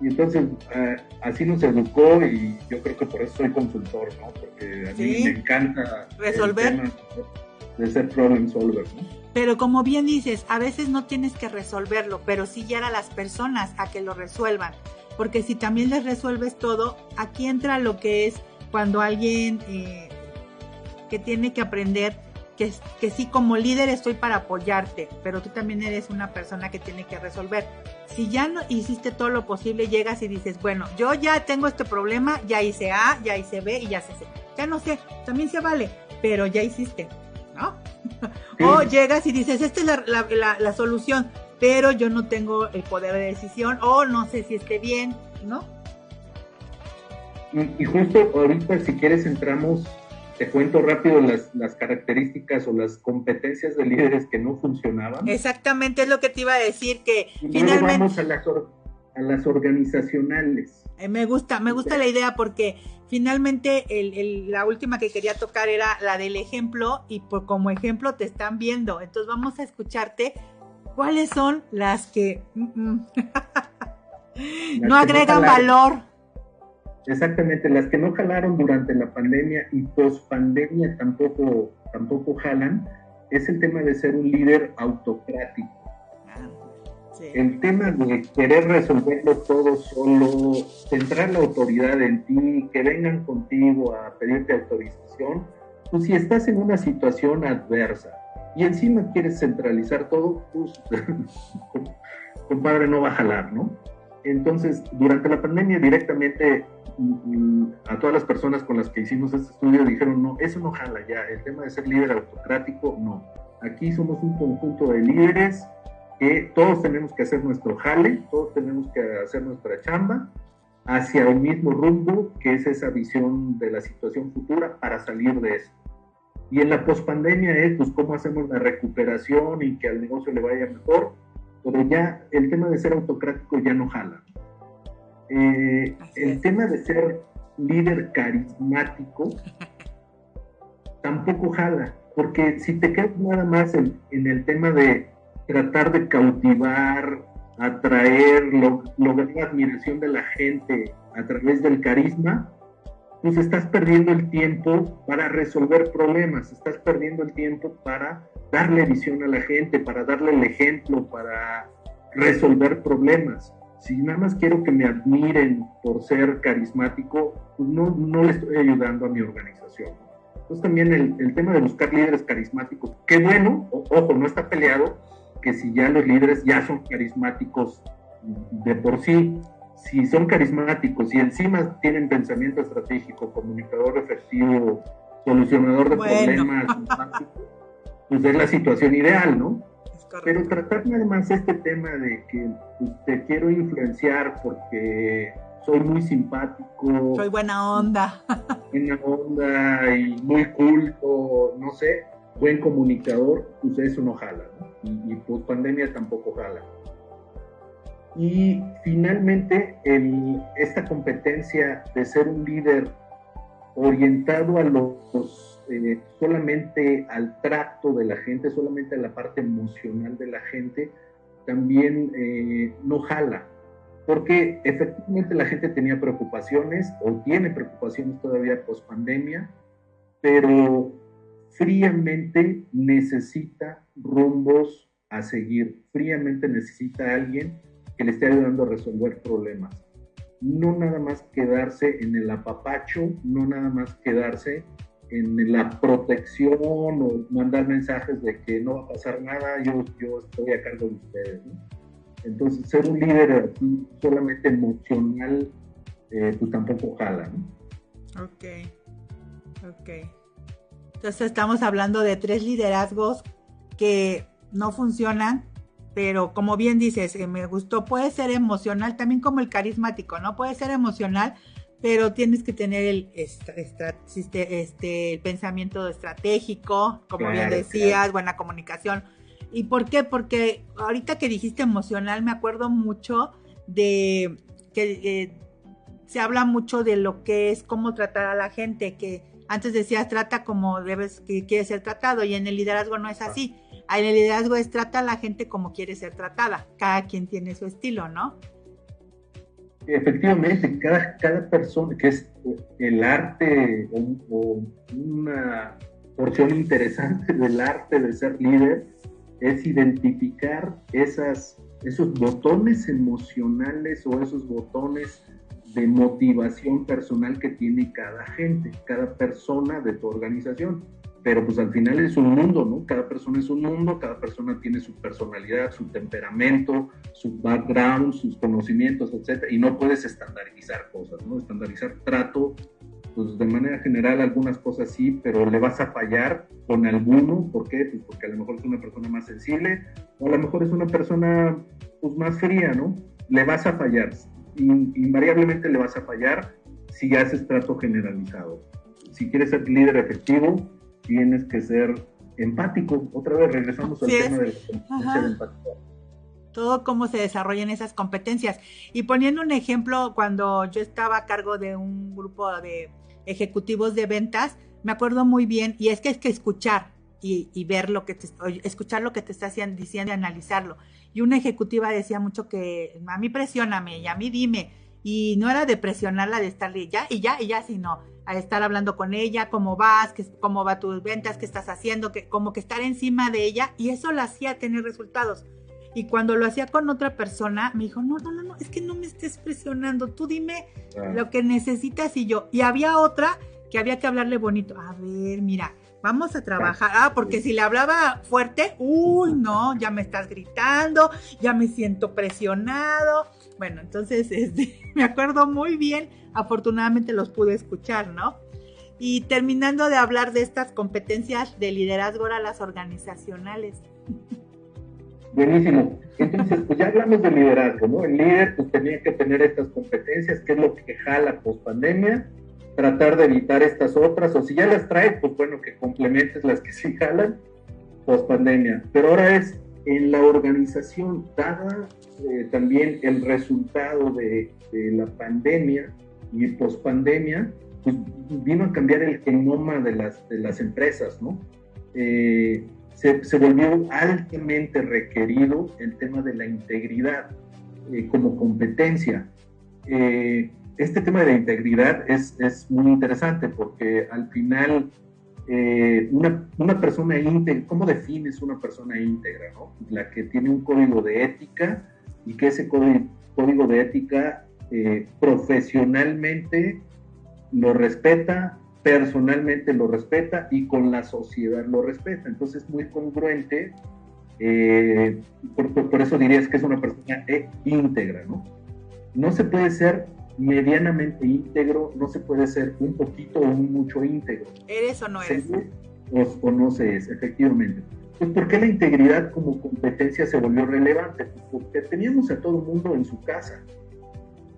Y entonces ah, así nos educó y yo creo que por eso soy consultor, ¿no? Porque a mí me encanta
resolver.
de ser problem solver, ¿no?
Pero como bien dices, a veces no tienes que resolverlo, pero sí guiar a las personas a que lo resuelvan. Porque si también les resuelves todo, aquí entra lo que es cuando alguien eh, que tiene que aprender que, que sí, como líder estoy para apoyarte, pero tú también eres una persona que tiene que resolver. Si ya no hiciste todo lo posible, llegas y dices, bueno, yo ya tengo este problema, ya hice A, ya hice B y ya sé C. Ya no sé, también se vale, pero ya hiciste, ¿no? *laughs* o llegas y dices, esta es la, la, la solución, pero yo no tengo el poder de decisión o no sé si esté bien, ¿no?
Y justo ahorita, si quieres, entramos te cuento rápido las, las, características o las competencias de líderes que no funcionaban.
Exactamente es lo que te iba a decir, que finalmente...
Vamos a, a las organizacionales.
Eh, me gusta, me gusta la idea porque finalmente la última que quería tocar era la del ejemplo y por como ejemplo te están viendo. Entonces vamos a escucharte cuáles son las que mm, mm, *laughs* no agregan valor.
Exactamente, las que no jalaron durante la pandemia y post pandemia tampoco, tampoco jalan, es el tema de ser un líder autocrático. Ah, el tema de querer resolverlo todo solo, centrar la autoridad en ti, que vengan contigo a pedirte autorización, pues si estás en una situación adversa y encima quieres centralizar todo, pues *laughs* compadre no va a jalar, ¿no? Entonces, durante la pandemia directamente a todas las personas con las que hicimos este estudio dijeron, no, eso no jala ya, el tema de ser líder autocrático, no. Aquí somos un conjunto de líderes que todos tenemos que hacer nuestro jale, todos tenemos que hacer nuestra chamba hacia un mismo rumbo, que es esa visión de la situación futura para salir de eso. Y en la pospandemia es, pues, cómo hacemos la recuperación y que al negocio le vaya mejor, pero ya el tema de ser autocrático ya no jala. Eh, el tema de ser líder carismático *laughs* tampoco jala, porque si te quedas nada más en, el tema de tratar de cautivar, atraer, lograr la admiración de la gente a través del carisma, pues estás perdiendo el tiempo para resolver problemas, estás perdiendo el tiempo para darle visión a la gente, para darle el ejemplo, para resolver problemas si nada más quiero que me admiren por ser carismático, pues no, no le estoy ayudando a mi organización. Entonces también el, tema de buscar líderes carismáticos, qué bueno, ojo, no está peleado que si ya los líderes ya son carismáticos de por sí, si son carismáticos y encima tienen pensamiento estratégico, comunicador efectivo, solucionador de problemas, *laughs* pues es la situación ideal, ¿no? Pero tratar nada más este tema de que pues, te quiero influenciar porque soy muy simpático.
Soy buena onda. *laughs*
Buena onda y muy culto, no sé, buen comunicador, pues eso no jala. Y, y pues pandemia tampoco jala. Y finalmente, el, esta competencia de ser un líder orientado a los eh, solamente al trato de la gente, solamente a la parte emocional de la gente, también eh, no jala. Porque efectivamente la gente tenía preocupaciones o tiene preocupaciones todavía post pandemia, pero fríamente necesita rumbos a seguir, fríamente necesita a alguien que le esté ayudando a resolver problemas. No nada más quedarse en el apapacho, no nada más quedarse en la protección o mandar mensajes de que no va a pasar nada, yo, yo estoy a cargo de ustedes. Entonces, ser un líder solamente emocional, eh, pues tampoco jala. ¿no?
Ok, ok. Entonces estamos hablando de tres liderazgos que no funcionan, pero como bien dices, eh, me gustó, puede ser emocional, también como el carismático, ¿no? Puede ser emocional, pero tienes que tener el, este, el pensamiento estratégico, como bien decías, buena comunicación. ¿Y por qué? Porque ahorita que dijiste emocional, me acuerdo mucho de que eh, se habla mucho de lo que es cómo tratar a la gente, que antes decías trata como debes que quieres ser tratado y en el liderazgo no es así. En el liderazgo es trata a la gente como quiere ser tratada. Cada quien tiene su estilo, ¿no?
Efectivamente, cada, cada persona, que es el arte o, una porción interesante *laughs* del arte de ser líder, es identificar esos botones emocionales o esos botones de motivación personal que tiene cada gente, cada persona de tu organización pero pues al final es un mundo, ¿no? Cada persona es un mundo, cada persona tiene su personalidad, su temperamento, su background, sus conocimientos, etcétera, y no puedes estandarizar cosas, ¿no? Estandarizar trato, pues de manera general algunas cosas sí, pero le vas a fallar con alguno, ¿por qué? Pues porque a lo mejor es una persona más sensible, o a lo mejor es una persona pues más fría, ¿no? Le vas a fallar, invariablemente le vas a fallar si haces trato generalizado. Si quieres ser líder efectivo, tienes que ser empático. Otra vez regresamos al tema de la empatía.
todo cómo se desarrollan esas competencias. Y poniendo un ejemplo, cuando yo estaba a cargo de un grupo de ejecutivos de ventas, me acuerdo muy bien, y es que es que escuchar y, ver lo que te, escuchar lo que te está diciendo y analizarlo. Y una ejecutiva decía mucho que a mí presióname y a mí dime, y no era de presionarla de estarle ya y ya y ya, sino a estar hablando con ella, cómo vas, qué, cómo va tus ventas, qué estás haciendo, que, como que estar encima de ella y eso la hacía tener resultados. Y cuando lo hacía con otra persona, me dijo, no, no, no, no, es que no me estés presionando, tú dime lo que necesitas y yo. Y había otra que había que hablarle bonito. A ver, mira, vamos a trabajar. Ah, porque si le hablaba fuerte, uy, no, ya me estás gritando, ya me siento presionado. Bueno, entonces *laughs* este, me acuerdo muy bien, afortunadamente los pude escuchar, ¿no? Y terminando de hablar de estas competencias de liderazgo a las organizacionales. *laughs*
Buenísimo. Entonces, pues ya hablamos de liderazgo, ¿no? El líder pues tenía que tener estas competencias, que es lo que jala post pandemia, tratar de evitar estas otras, o si ya las trae, pues bueno, que complementes las que sí jalan post pandemia. Pero ahora es en la organización, dada eh, también el resultado de, la pandemia y pospandemia, pues vino a cambiar el genoma de las, de las empresas, ¿no? Eh, se, se, volvió altamente requerido el tema de la integridad eh, como competencia. este tema de la integridad es, es muy interesante porque al final eh, una, una, persona íntegra, ¿cómo defines una persona íntegra? ¿no? La que tiene un código de ética y que ese código, de ética eh, profesionalmente lo respeta, personalmente lo respeta y con la sociedad lo respeta. Entonces es muy congruente, eh, por, por, eso dirías que es una persona íntegra, ¿no? No se puede ser medianamente íntegro, no se puede ser un poquito o un mucho íntegro.
¿Eres o no eres?
o, no se es, efectivamente. Pues ¿por qué la integridad como competencia se volvió relevante? Pues porque teníamos a todo el mundo en su casa.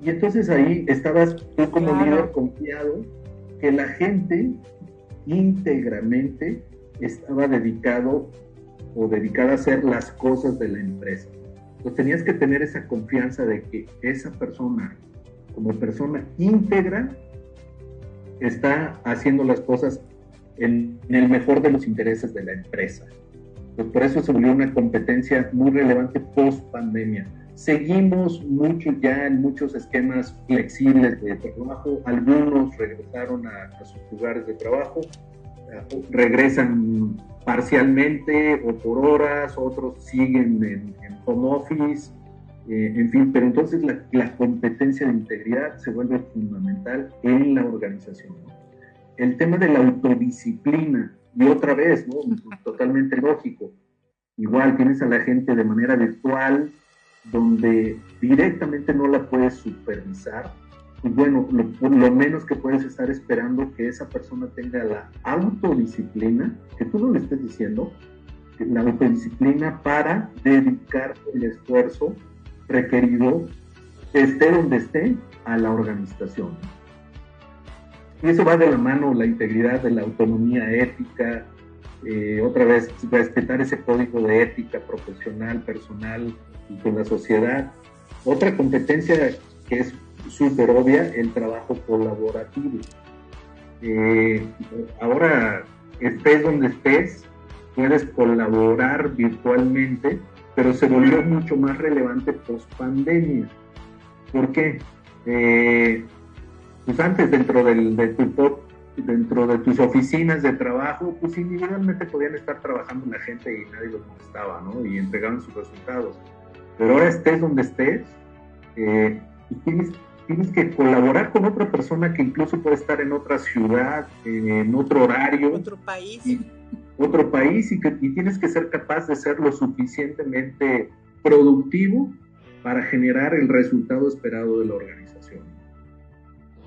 Y entonces ahí estabas tú como líder confiado que la gente íntegramente estaba dedicado o dedicada a hacer las cosas de la empresa. Pues tenías que tener esa confianza de que esa persona como persona íntegra está haciendo las cosas en, el mejor de los intereses de la empresa. Pues por eso se volvió una competencia muy relevante post pandemia. Seguimos mucho ya en muchos esquemas flexibles de trabajo. Algunos regresaron a, sus lugares de trabajo, eh, regresan parcialmente o por horas, otros siguen en, en home office eh, en fin, pero entonces la, competencia de integridad se vuelve fundamental en la organización. El tema de la autodisciplina, y otra vez, ¿no? totalmente lógico, igual tienes a la gente de manera virtual, donde directamente no la puedes supervisar, y bueno, lo, lo, menos que puedes estar esperando que esa persona tenga la autodisciplina, que tú no le estés diciendo, la autodisciplina para dedicar el esfuerzo requerido, esté donde esté, a la organización. Y eso va de la mano la integridad de la autonomía ética, eh, otra vez respetar ese código de ética profesional, personal y con la sociedad. Otra competencia que es súper obvia, el trabajo colaborativo. Eh, ahora, estés donde estés, puedes colaborar virtualmente pero se volvió mucho más relevante post pandemia. ¿Por qué? Eh, pues antes dentro del, de tu dentro de tus oficinas de trabajo, pues individualmente podían estar trabajando la gente y nadie los molestaba, ¿no? Y entregaban sus resultados. Pero ahora estés donde estés, eh, tienes, tienes que colaborar con otra persona que incluso puede estar en otra ciudad, en otro horario.
Otro país
otro país y, que, tienes que ser capaz de ser lo suficientemente productivo para generar el resultado esperado de la organización.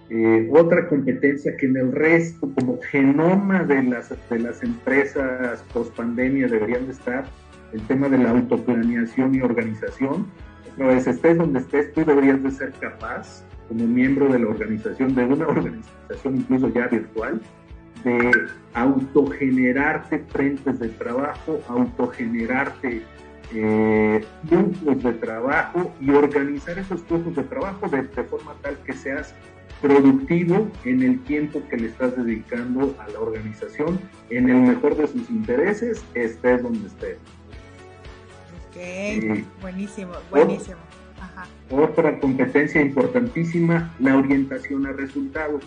Eh, otra competencia que en el resto, como genoma de las, de las empresas post pandemia, deberían de estar, el tema de la autoplaneación y organización. Otra vez, estés donde estés, tú deberías de ser capaz, como miembro de la organización, de una *laughs* organización incluso ya virtual, de autogenerarte frentes de trabajo, autogenerarte eh, flujos de trabajo y organizar esos flujos de trabajo de, forma tal que seas productivo en el tiempo que le estás dedicando a la organización, en el mejor de sus intereses, estés donde estés.
Ok, eh, buenísimo, buenísimo.
Otra competencia importantísima, la orientación a resultados.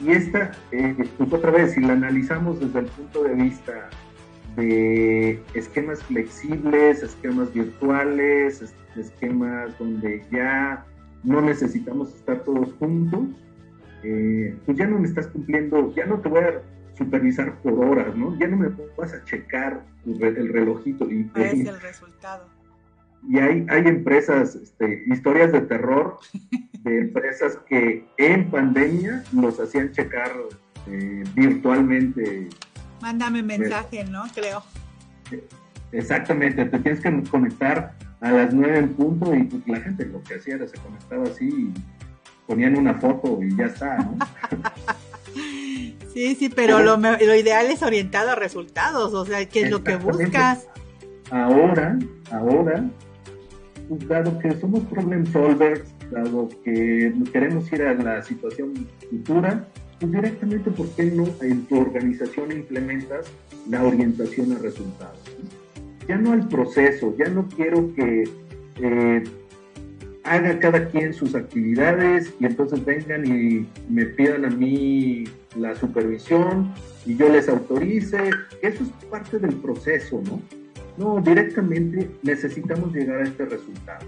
Y esta, eh, pues otra vez, si la analizamos desde el punto de vista de esquemas flexibles, esquemas virtuales, esquemas donde ya no necesitamos estar todos juntos, eh, pues ya no me estás cumpliendo, ya no te voy a supervisar por horas, ¿no? Ya no me vas a checar el relojito. Y,
es el resultado.
Y hay, hay empresas, este, historias de terror de *laughs* empresas que en pandemia los hacían checar eh, virtualmente
Mándame mensaje, ¿no? Creo.
Exactamente, te tienes que conectar a las nueve en punto y pues, la gente lo que hacía era se conectaba así y ponían una foto y ya está, ¿no? *laughs*
sí, sí, pero lo, lo, ideal es orientado a resultados, o sea, ¿qué es lo que buscas?
Ahora, ahora, pues, dado que somos problem solvers, dado que queremos ir a la situación futura, pues directamente, ¿por qué no en tu organización implementas la orientación a resultados? Ya no al proceso, ya no quiero que eh, haga cada quien sus actividades y entonces vengan y me pidan a mí la supervisión y yo les autorice. Eso es parte del proceso, ¿no? No, directamente necesitamos llegar a este resultado.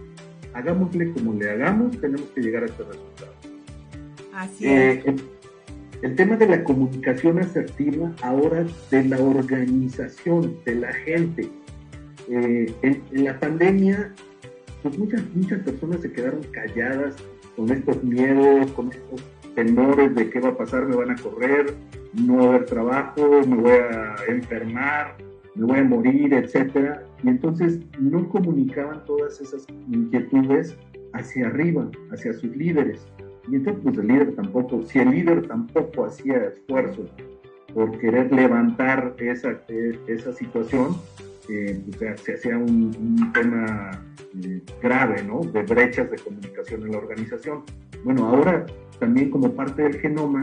Hagámosle como le hagamos, tenemos que llegar a este resultado.
Así es. Eh,
el tema de la comunicación asertiva ahora de la organización, de la gente. Eh, en, la pandemia, pues muchas, muchas personas se quedaron calladas con estos miedos, con estos temores de qué va a pasar, me van a correr, no va a haber trabajo, me voy a enfermar, me voy a morir, etcétera. Y entonces no comunicaban todas esas inquietudes hacia arriba, hacia sus líderes. Y entonces pues el líder tampoco, si el líder tampoco hacía esfuerzo por querer levantar esa, esa situación, eh, pues, se hacía un, tema eh, grave, ¿no? De brechas de comunicación en la organización. Bueno, ahora también como parte del genoma,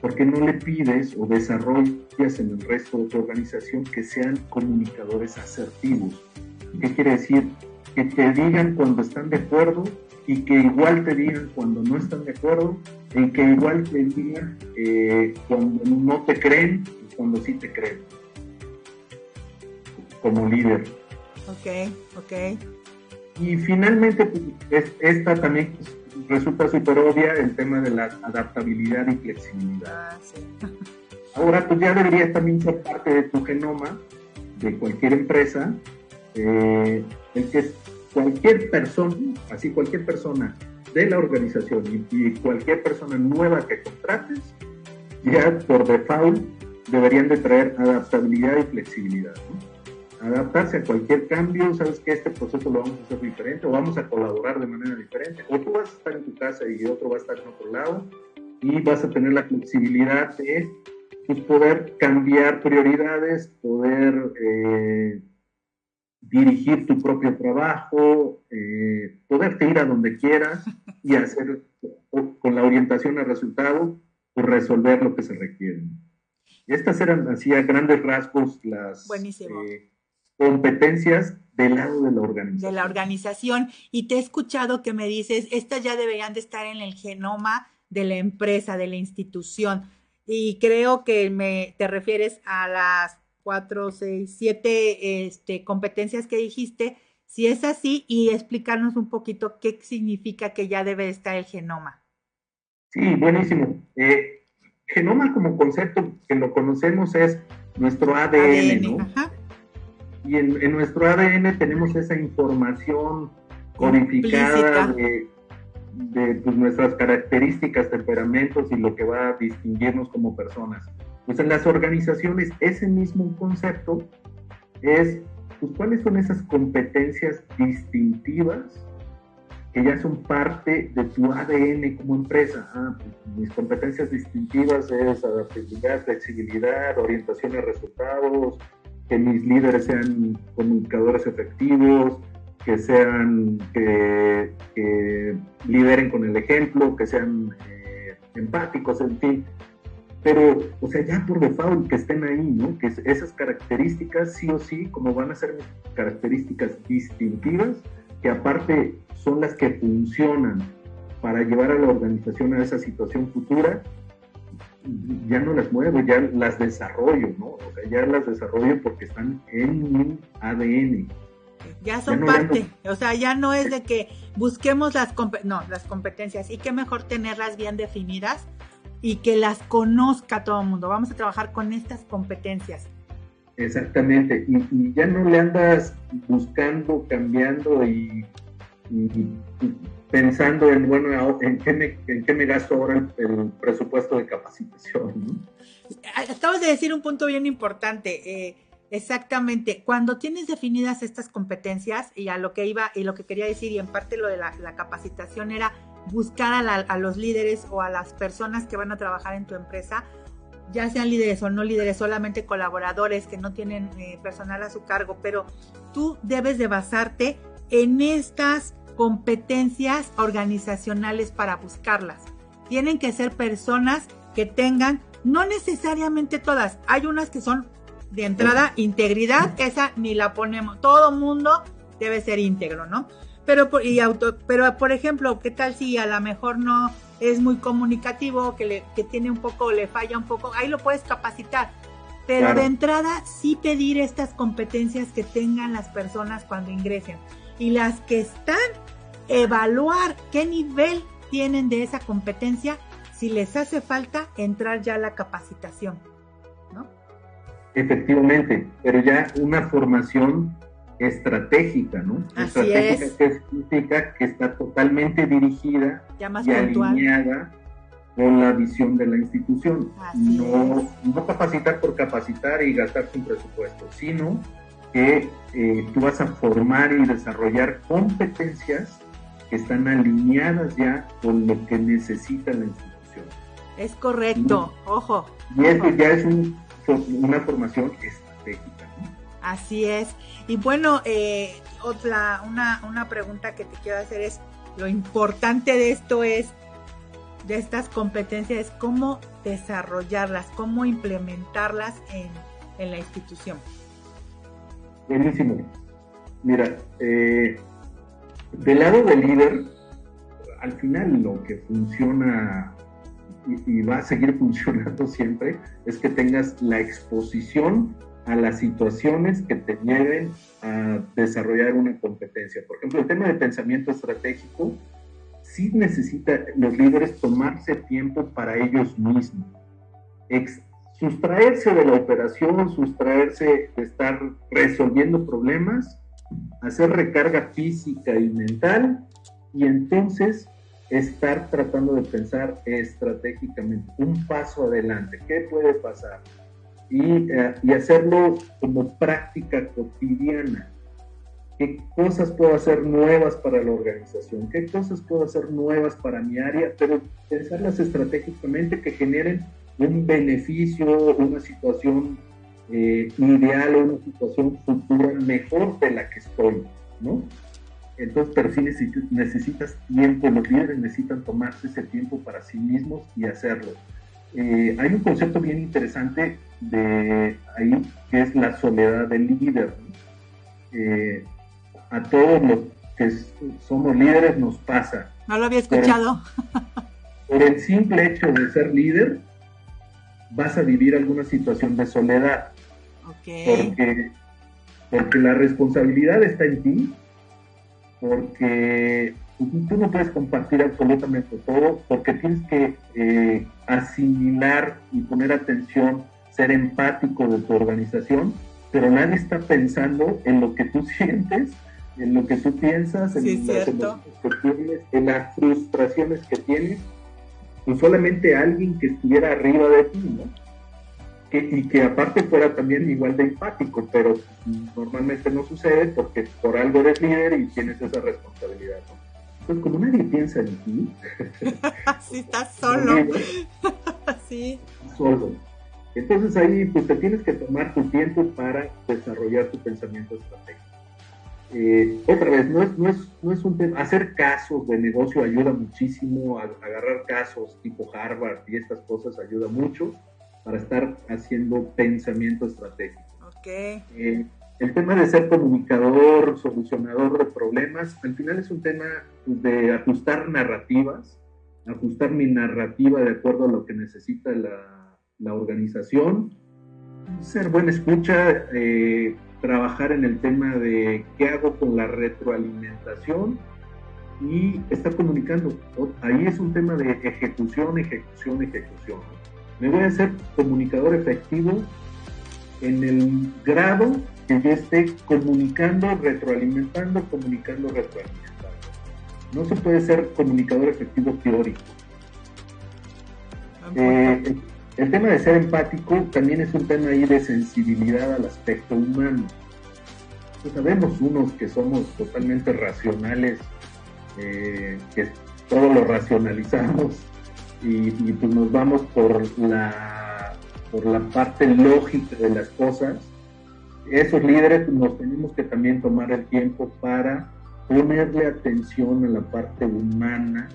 ¿por qué no le pides o desarrollas en el resto de tu organización que sean comunicadores asertivos? ¿Qué quiere decir? Que te digan cuando están de acuerdo y que igual te digan cuando no están de acuerdo, en que igual te digan eh, cuando no te creen y cuando sí te creen, como líder.
Ok, ok.
Y finalmente, pues, esta también resulta súper obvia el tema de la adaptabilidad y flexibilidad. Ah, sí. *laughs* Ahora, pues ya debería también ser parte de tu genoma, de cualquier empresa, eh, el que cualquier persona, así cualquier persona de la organización y, cualquier persona nueva que contrates, ya por default deberían de traer adaptabilidad y flexibilidad. Adaptarse a cualquier cambio, sabes que este proceso lo vamos a hacer diferente o vamos a colaborar de manera diferente, o tú vas a estar en tu casa y otro va a estar en otro lado y vas a tener la flexibilidad de poder cambiar prioridades, poder... Eh, dirigir tu propio trabajo, eh, poderte ir a donde quieras y hacer con la orientación al resultado, pues resolver lo que se requiere. Estas eran así a grandes rasgos las eh, competencias del lado de la organización.
De la organización. Y te he escuchado que me dices, estas ya deberían de estar en el genoma de la empresa, de la institución. Y creo que me, te refieres a las cuatro, seis, siete este, competencias que dijiste, si es así, y explicarnos un poquito qué significa que ya debe estar el genoma.
Sí, buenísimo. Eh, genoma como concepto que lo conocemos es nuestro ADN, ¿no? Y en, nuestro ADN tenemos esa información codificada de, de pues, nuestras características, temperamentos y lo que va a distinguirnos como personas. Pues en las organizaciones ese mismo concepto es, pues, ¿cuáles son esas competencias distintivas que ya son parte de tu ADN como empresa? Ah, pues, mis competencias distintivas es adaptabilidad, flexibilidad, orientación a resultados, que mis líderes sean comunicadores efectivos, que sean, que, lideren con el ejemplo, que sean eh, empáticos, en fin. Pero, o sea, ya por default que estén ahí, ¿no? Que esas características sí o sí, como van a ser características distintivas, que aparte son las que funcionan para llevar a la organización a esa situación futura, ya no las muevo, ya las desarrollo, ¿no? O sea, ya las desarrollo porque están en mi ADN.
Ya son parte, o sea, ya no es de que busquemos las, no, las competencias y qué mejor tenerlas bien definidas y que las conozca todo el mundo. Vamos a trabajar con estas competencias.
Exactamente, y, ya no le andas buscando, cambiando y, pensando en, bueno, en qué me, en qué me gasto ahora el, presupuesto de capacitación. ¿no?
Acabas de decir un punto bien importante. Eh, Exactamente. Cuando tienes definidas estas competencias y a lo que iba y lo que quería decir y en parte lo de la, capacitación era buscar a, los líderes o a las personas que van a trabajar en tu empresa, ya sean líderes o no líderes, solamente colaboradores que no tienen eh, personal a su cargo, pero tú debes de basarte en estas competencias organizacionales para buscarlas. Tienen que ser personas que tengan, no necesariamente todas, hay unas que son de entrada, integridad, esa ni la ponemos. Todo mundo debe ser íntegro, ¿no? Pero por, y auto, pero por ejemplo, ¿qué tal si a lo mejor no es muy comunicativo, que, le, que tiene un poco, le falla un poco? Ahí lo puedes capacitar. Pero de entrada, sí pedir estas competencias que tengan las personas cuando ingresen. Y las que están, evaluar qué nivel tienen de esa competencia, si les hace falta entrar ya a la capacitación.
Efectivamente, pero ya una formación estratégica, ¿no? estratégica que significa que está totalmente dirigida y alineada con la visión de la institución. no, no capacitar por capacitar y gastar un presupuesto, sino que eh, tú vas a formar y desarrollar competencias que están alineadas ya con lo que necesita la institución.
Es correcto, ojo.
Y eso ya es un una formación estratégica.
Así es. Y bueno, eh, otra, una, una pregunta que te quiero hacer es, lo importante de esto es, de estas competencias, es cómo desarrollarlas, cómo implementarlas en, en la institución.
Buenísimo. Mira, eh, del lado del líder, al final lo que funciona y, va a seguir *laughs* funcionando siempre es que tengas la exposición a las situaciones que te lleven a desarrollar una competencia. Por ejemplo, el tema de pensamiento estratégico, sí necesita los líderes tomarse tiempo para ellos mismos, sustraerse de la operación, sustraerse de estar resolviendo problemas, hacer recarga física y mental y entonces estar tratando de pensar estratégicamente, un paso adelante, qué puede pasar, y, eh, y hacerlo como práctica cotidiana. ¿Qué cosas puedo hacer nuevas para la organización? ¿Qué cosas puedo hacer nuevas para mi área? Pero pensarlas estratégicamente que generen un beneficio, una situación eh, ideal o una situación futura mejor de la que estoy, ¿no? Entonces, pero sí necesitas tiempo, los líderes necesitan tomarse ese tiempo para sí mismos y hacerlo. Eh, hay un concepto bien interesante de ahí que es la soledad del líder. Eh, a todos los que somos líderes nos pasa.
No lo había escuchado.
Por el, simple hecho de ser líder, vas a vivir alguna situación de soledad. Porque, porque la responsabilidad está en ti. Porque tú no puedes compartir absolutamente todo, porque tienes que eh, asimilar y poner atención, ser empático de tu organización, pero nadie está pensando en lo que tú *laughs* sientes, en lo que tú piensas, en las que tienes, en las frustraciones que tienes, pues solamente alguien que estuviera arriba de ti, ¿no? y que aparte fuera también igual de empático, pero normalmente no sucede porque por algo eres líder y tienes esa responsabilidad. Entonces, como nadie piensa en ti, *laughs*
sí, estás solo. *laughs* sí.
Solo. Entonces ahí pues te tienes que tomar tu tiempo para desarrollar tu pensamiento estratégico. Eh, otra vez, no es, no, es, no es un tema, hacer casos de negocio ayuda muchísimo, a, agarrar casos tipo Harvard y estas cosas ayuda mucho para estar haciendo pensamiento estratégico.
Okay.
Eh, el tema de ser comunicador, solucionador de problemas, al final es un tema de ajustar narrativas, ajustar mi narrativa de acuerdo a lo que necesita la, la organización, ser buena escucha, eh, trabajar en el tema de qué hago con la retroalimentación y estar comunicando. Ahí es un tema de ejecución, ejecución, ejecución. Me voy a hacer comunicador efectivo en el grado que yo esté comunicando, retroalimentando, comunicando, retroalimentando. No se puede ser comunicador efectivo teórico. Eh, el tema de ser empático también es un tema ahí de sensibilidad al aspecto humano. Pues sabemos unos que somos totalmente racionales, eh, que todo lo racionalizamos y, pues nos vamos por la, por la parte lógica de las cosas. Esos líderes nos tenemos que también tomar el tiempo para ponerle atención a la parte humana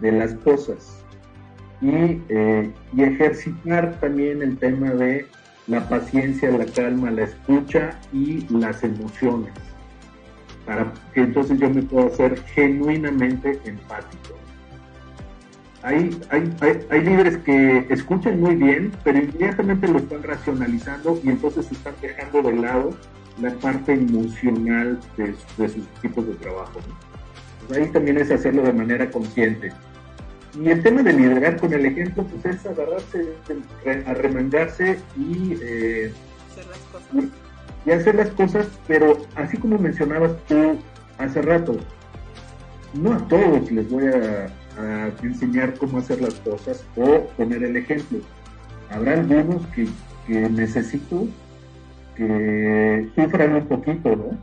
de las cosas eh, y, ejercitar también el tema de la paciencia, la calma, la escucha y las emociones, para que entonces yo me pueda hacer genuinamente empático. Hay, hay, hay, líderes que escuchan muy bien, pero inmediatamente lo están racionalizando y entonces están dejando de lado la parte emocional de, sus equipos de trabajo. Pues ahí también es hacerlo de manera consciente. Y el tema de liderar con el ejemplo, pues es agarrarse, arremangarse y,
eh, hacer las cosas.
y hacer las cosas, pero así como mencionabas tú hace rato, no a todos les voy a, enseñar cómo hacer las cosas o poner el ejemplo. Habrá algunos que, que necesito que sufran un poquito, ¿no?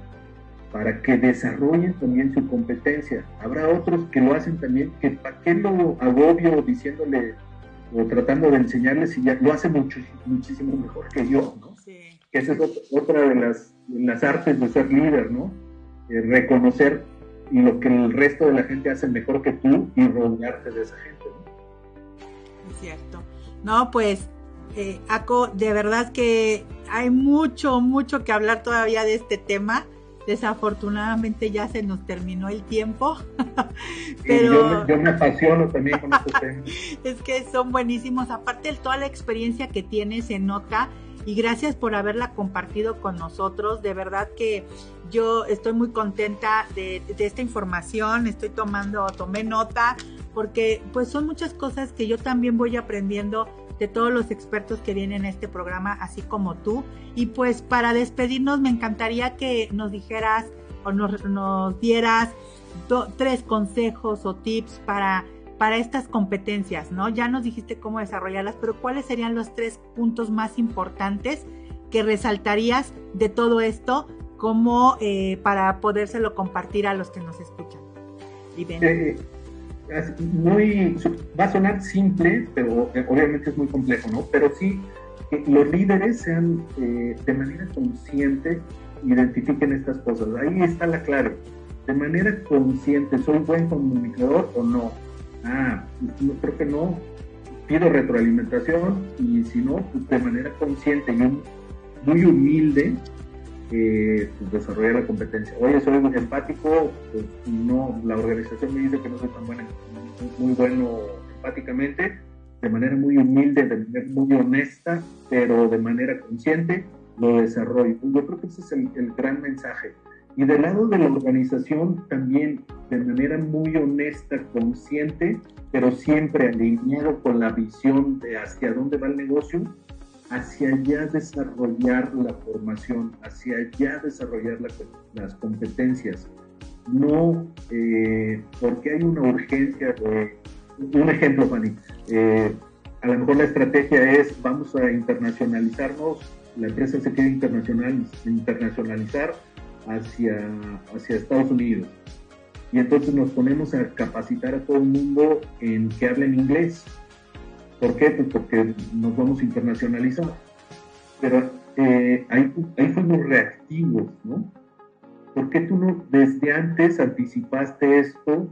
Para que desarrollen también su competencia. Habrá otros que lo hacen también, que para qué lo agobio diciéndole o tratando de enseñarles si ya lo hace mucho, muchísimo mejor que yo, ¿no? Sí. Que esa es otra de las, las artes de ser líder, ¿no? Eh, reconocer lo que el resto de la gente hace mejor que tú y rodearte de esa gente, ¿no?
Es cierto. No, pues, eh, Aco, de verdad que hay mucho, mucho que hablar todavía de este tema Desafortunadamente ya se nos terminó el tiempo. *laughs*
Pero yo, me apasiono también con estos temas. *laughs*
es que son buenísimos. Aparte de toda la experiencia que tienes se nota y gracias por haberla compartido con nosotros. De verdad que yo estoy muy contenta de, de, esta información, estoy tomando, tomé nota, porque pues son muchas cosas que yo también voy aprendiendo de todos los expertos que vienen a este programa, así como tú. Y pues para despedirnos me encantaría que nos dijeras o nos, nos dieras tres consejos o tips para, para estas competencias, ¿no? Ya nos dijiste cómo desarrollarlas, pero ¿cuáles serían los tres puntos más importantes que resaltarías de todo esto como eh, para podérselo compartir a los que nos escuchan?
Y muy, va a sonar simple, pero eh, obviamente es muy complejo, ¿no? Pero sí, que los líderes sean eh, de manera consciente, identifiquen estas cosas. Ahí está la clave. De manera consciente, ¿soy buen comunicador o no? Ah, no, creo que no. Pido retroalimentación y si no, pues de manera consciente y muy humilde, pues desarrollar la competencia. Oye, soy muy empático, pues no, la organización me dice que no soy tan buena, muy bueno empáticamente, de manera muy humilde, de manera muy honesta, pero de manera consciente, lo desarrollo. Yo creo que ese es el, el gran mensaje. Y del lado de la organización también, de manera muy honesta, consciente, pero siempre alineado con la visión de hacia dónde va el negocio, hacia allá desarrollar la formación, hacia allá desarrollar las competencias. No eh, porque hay una urgencia de... Un ejemplo, Fanny. Eh, a lo mejor la estrategia es vamos a internacionalizarnos, la empresa se quiere internacional, internacionalizar hacia, hacia Estados Unidos. Y entonces nos ponemos a capacitar a todo el mundo en que hablen inglés ¿Por qué? Pues porque nos vamos a internacionalizar. Pero ahí, ahí fuimos reactivos, ¿no? ¿Por qué tú no desde antes anticipaste esto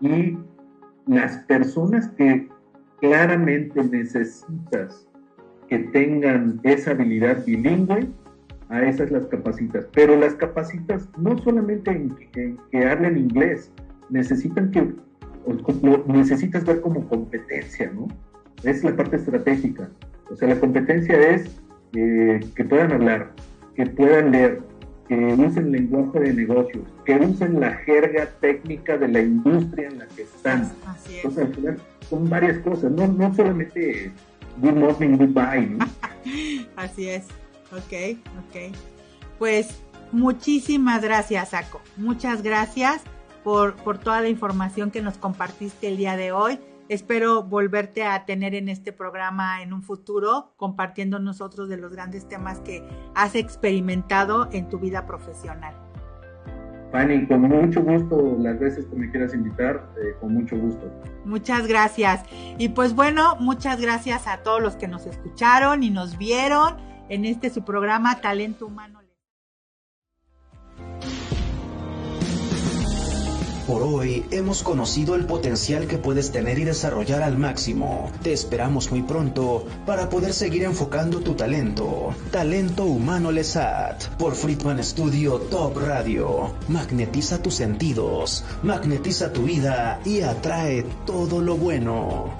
y las personas que claramente necesitas que tengan esa habilidad bilingüe, a esas las capacitas. Pero las capacitas no solamente en, que hablen inglés, necesitan que, necesitas ver como competencia, ¿no? Es la parte estratégica. O sea, la competencia es eh, que puedan hablar, que puedan leer, que usen lenguaje de negocios, que usen la jerga técnica de la industria en la que están. Entonces, al final son varias cosas, no, no solamente good morning, goodbye. ¿no? *laughs*
Así es, ok, ok. Pues muchísimas gracias, Saco. Muchas gracias por, por toda la información que nos compartiste el día de hoy. Espero volverte a tener en este programa en un futuro, compartiendo nosotros de los grandes temas que has experimentado en tu vida profesional.
Fanny, con mucho gusto, las veces que me quieras invitar, eh, con mucho gusto.
Muchas gracias. Y pues bueno, muchas gracias a todos los que nos escucharon y nos vieron en este su programa Talento Humano.
Por hoy hemos conocido el potencial que puedes tener y desarrollar al máximo. Te esperamos muy pronto para poder seguir enfocando tu talento. Talento Humano Lesat por Friedman Studio Top Radio. Magnetiza tus sentidos, magnetiza tu vida y atrae todo lo bueno.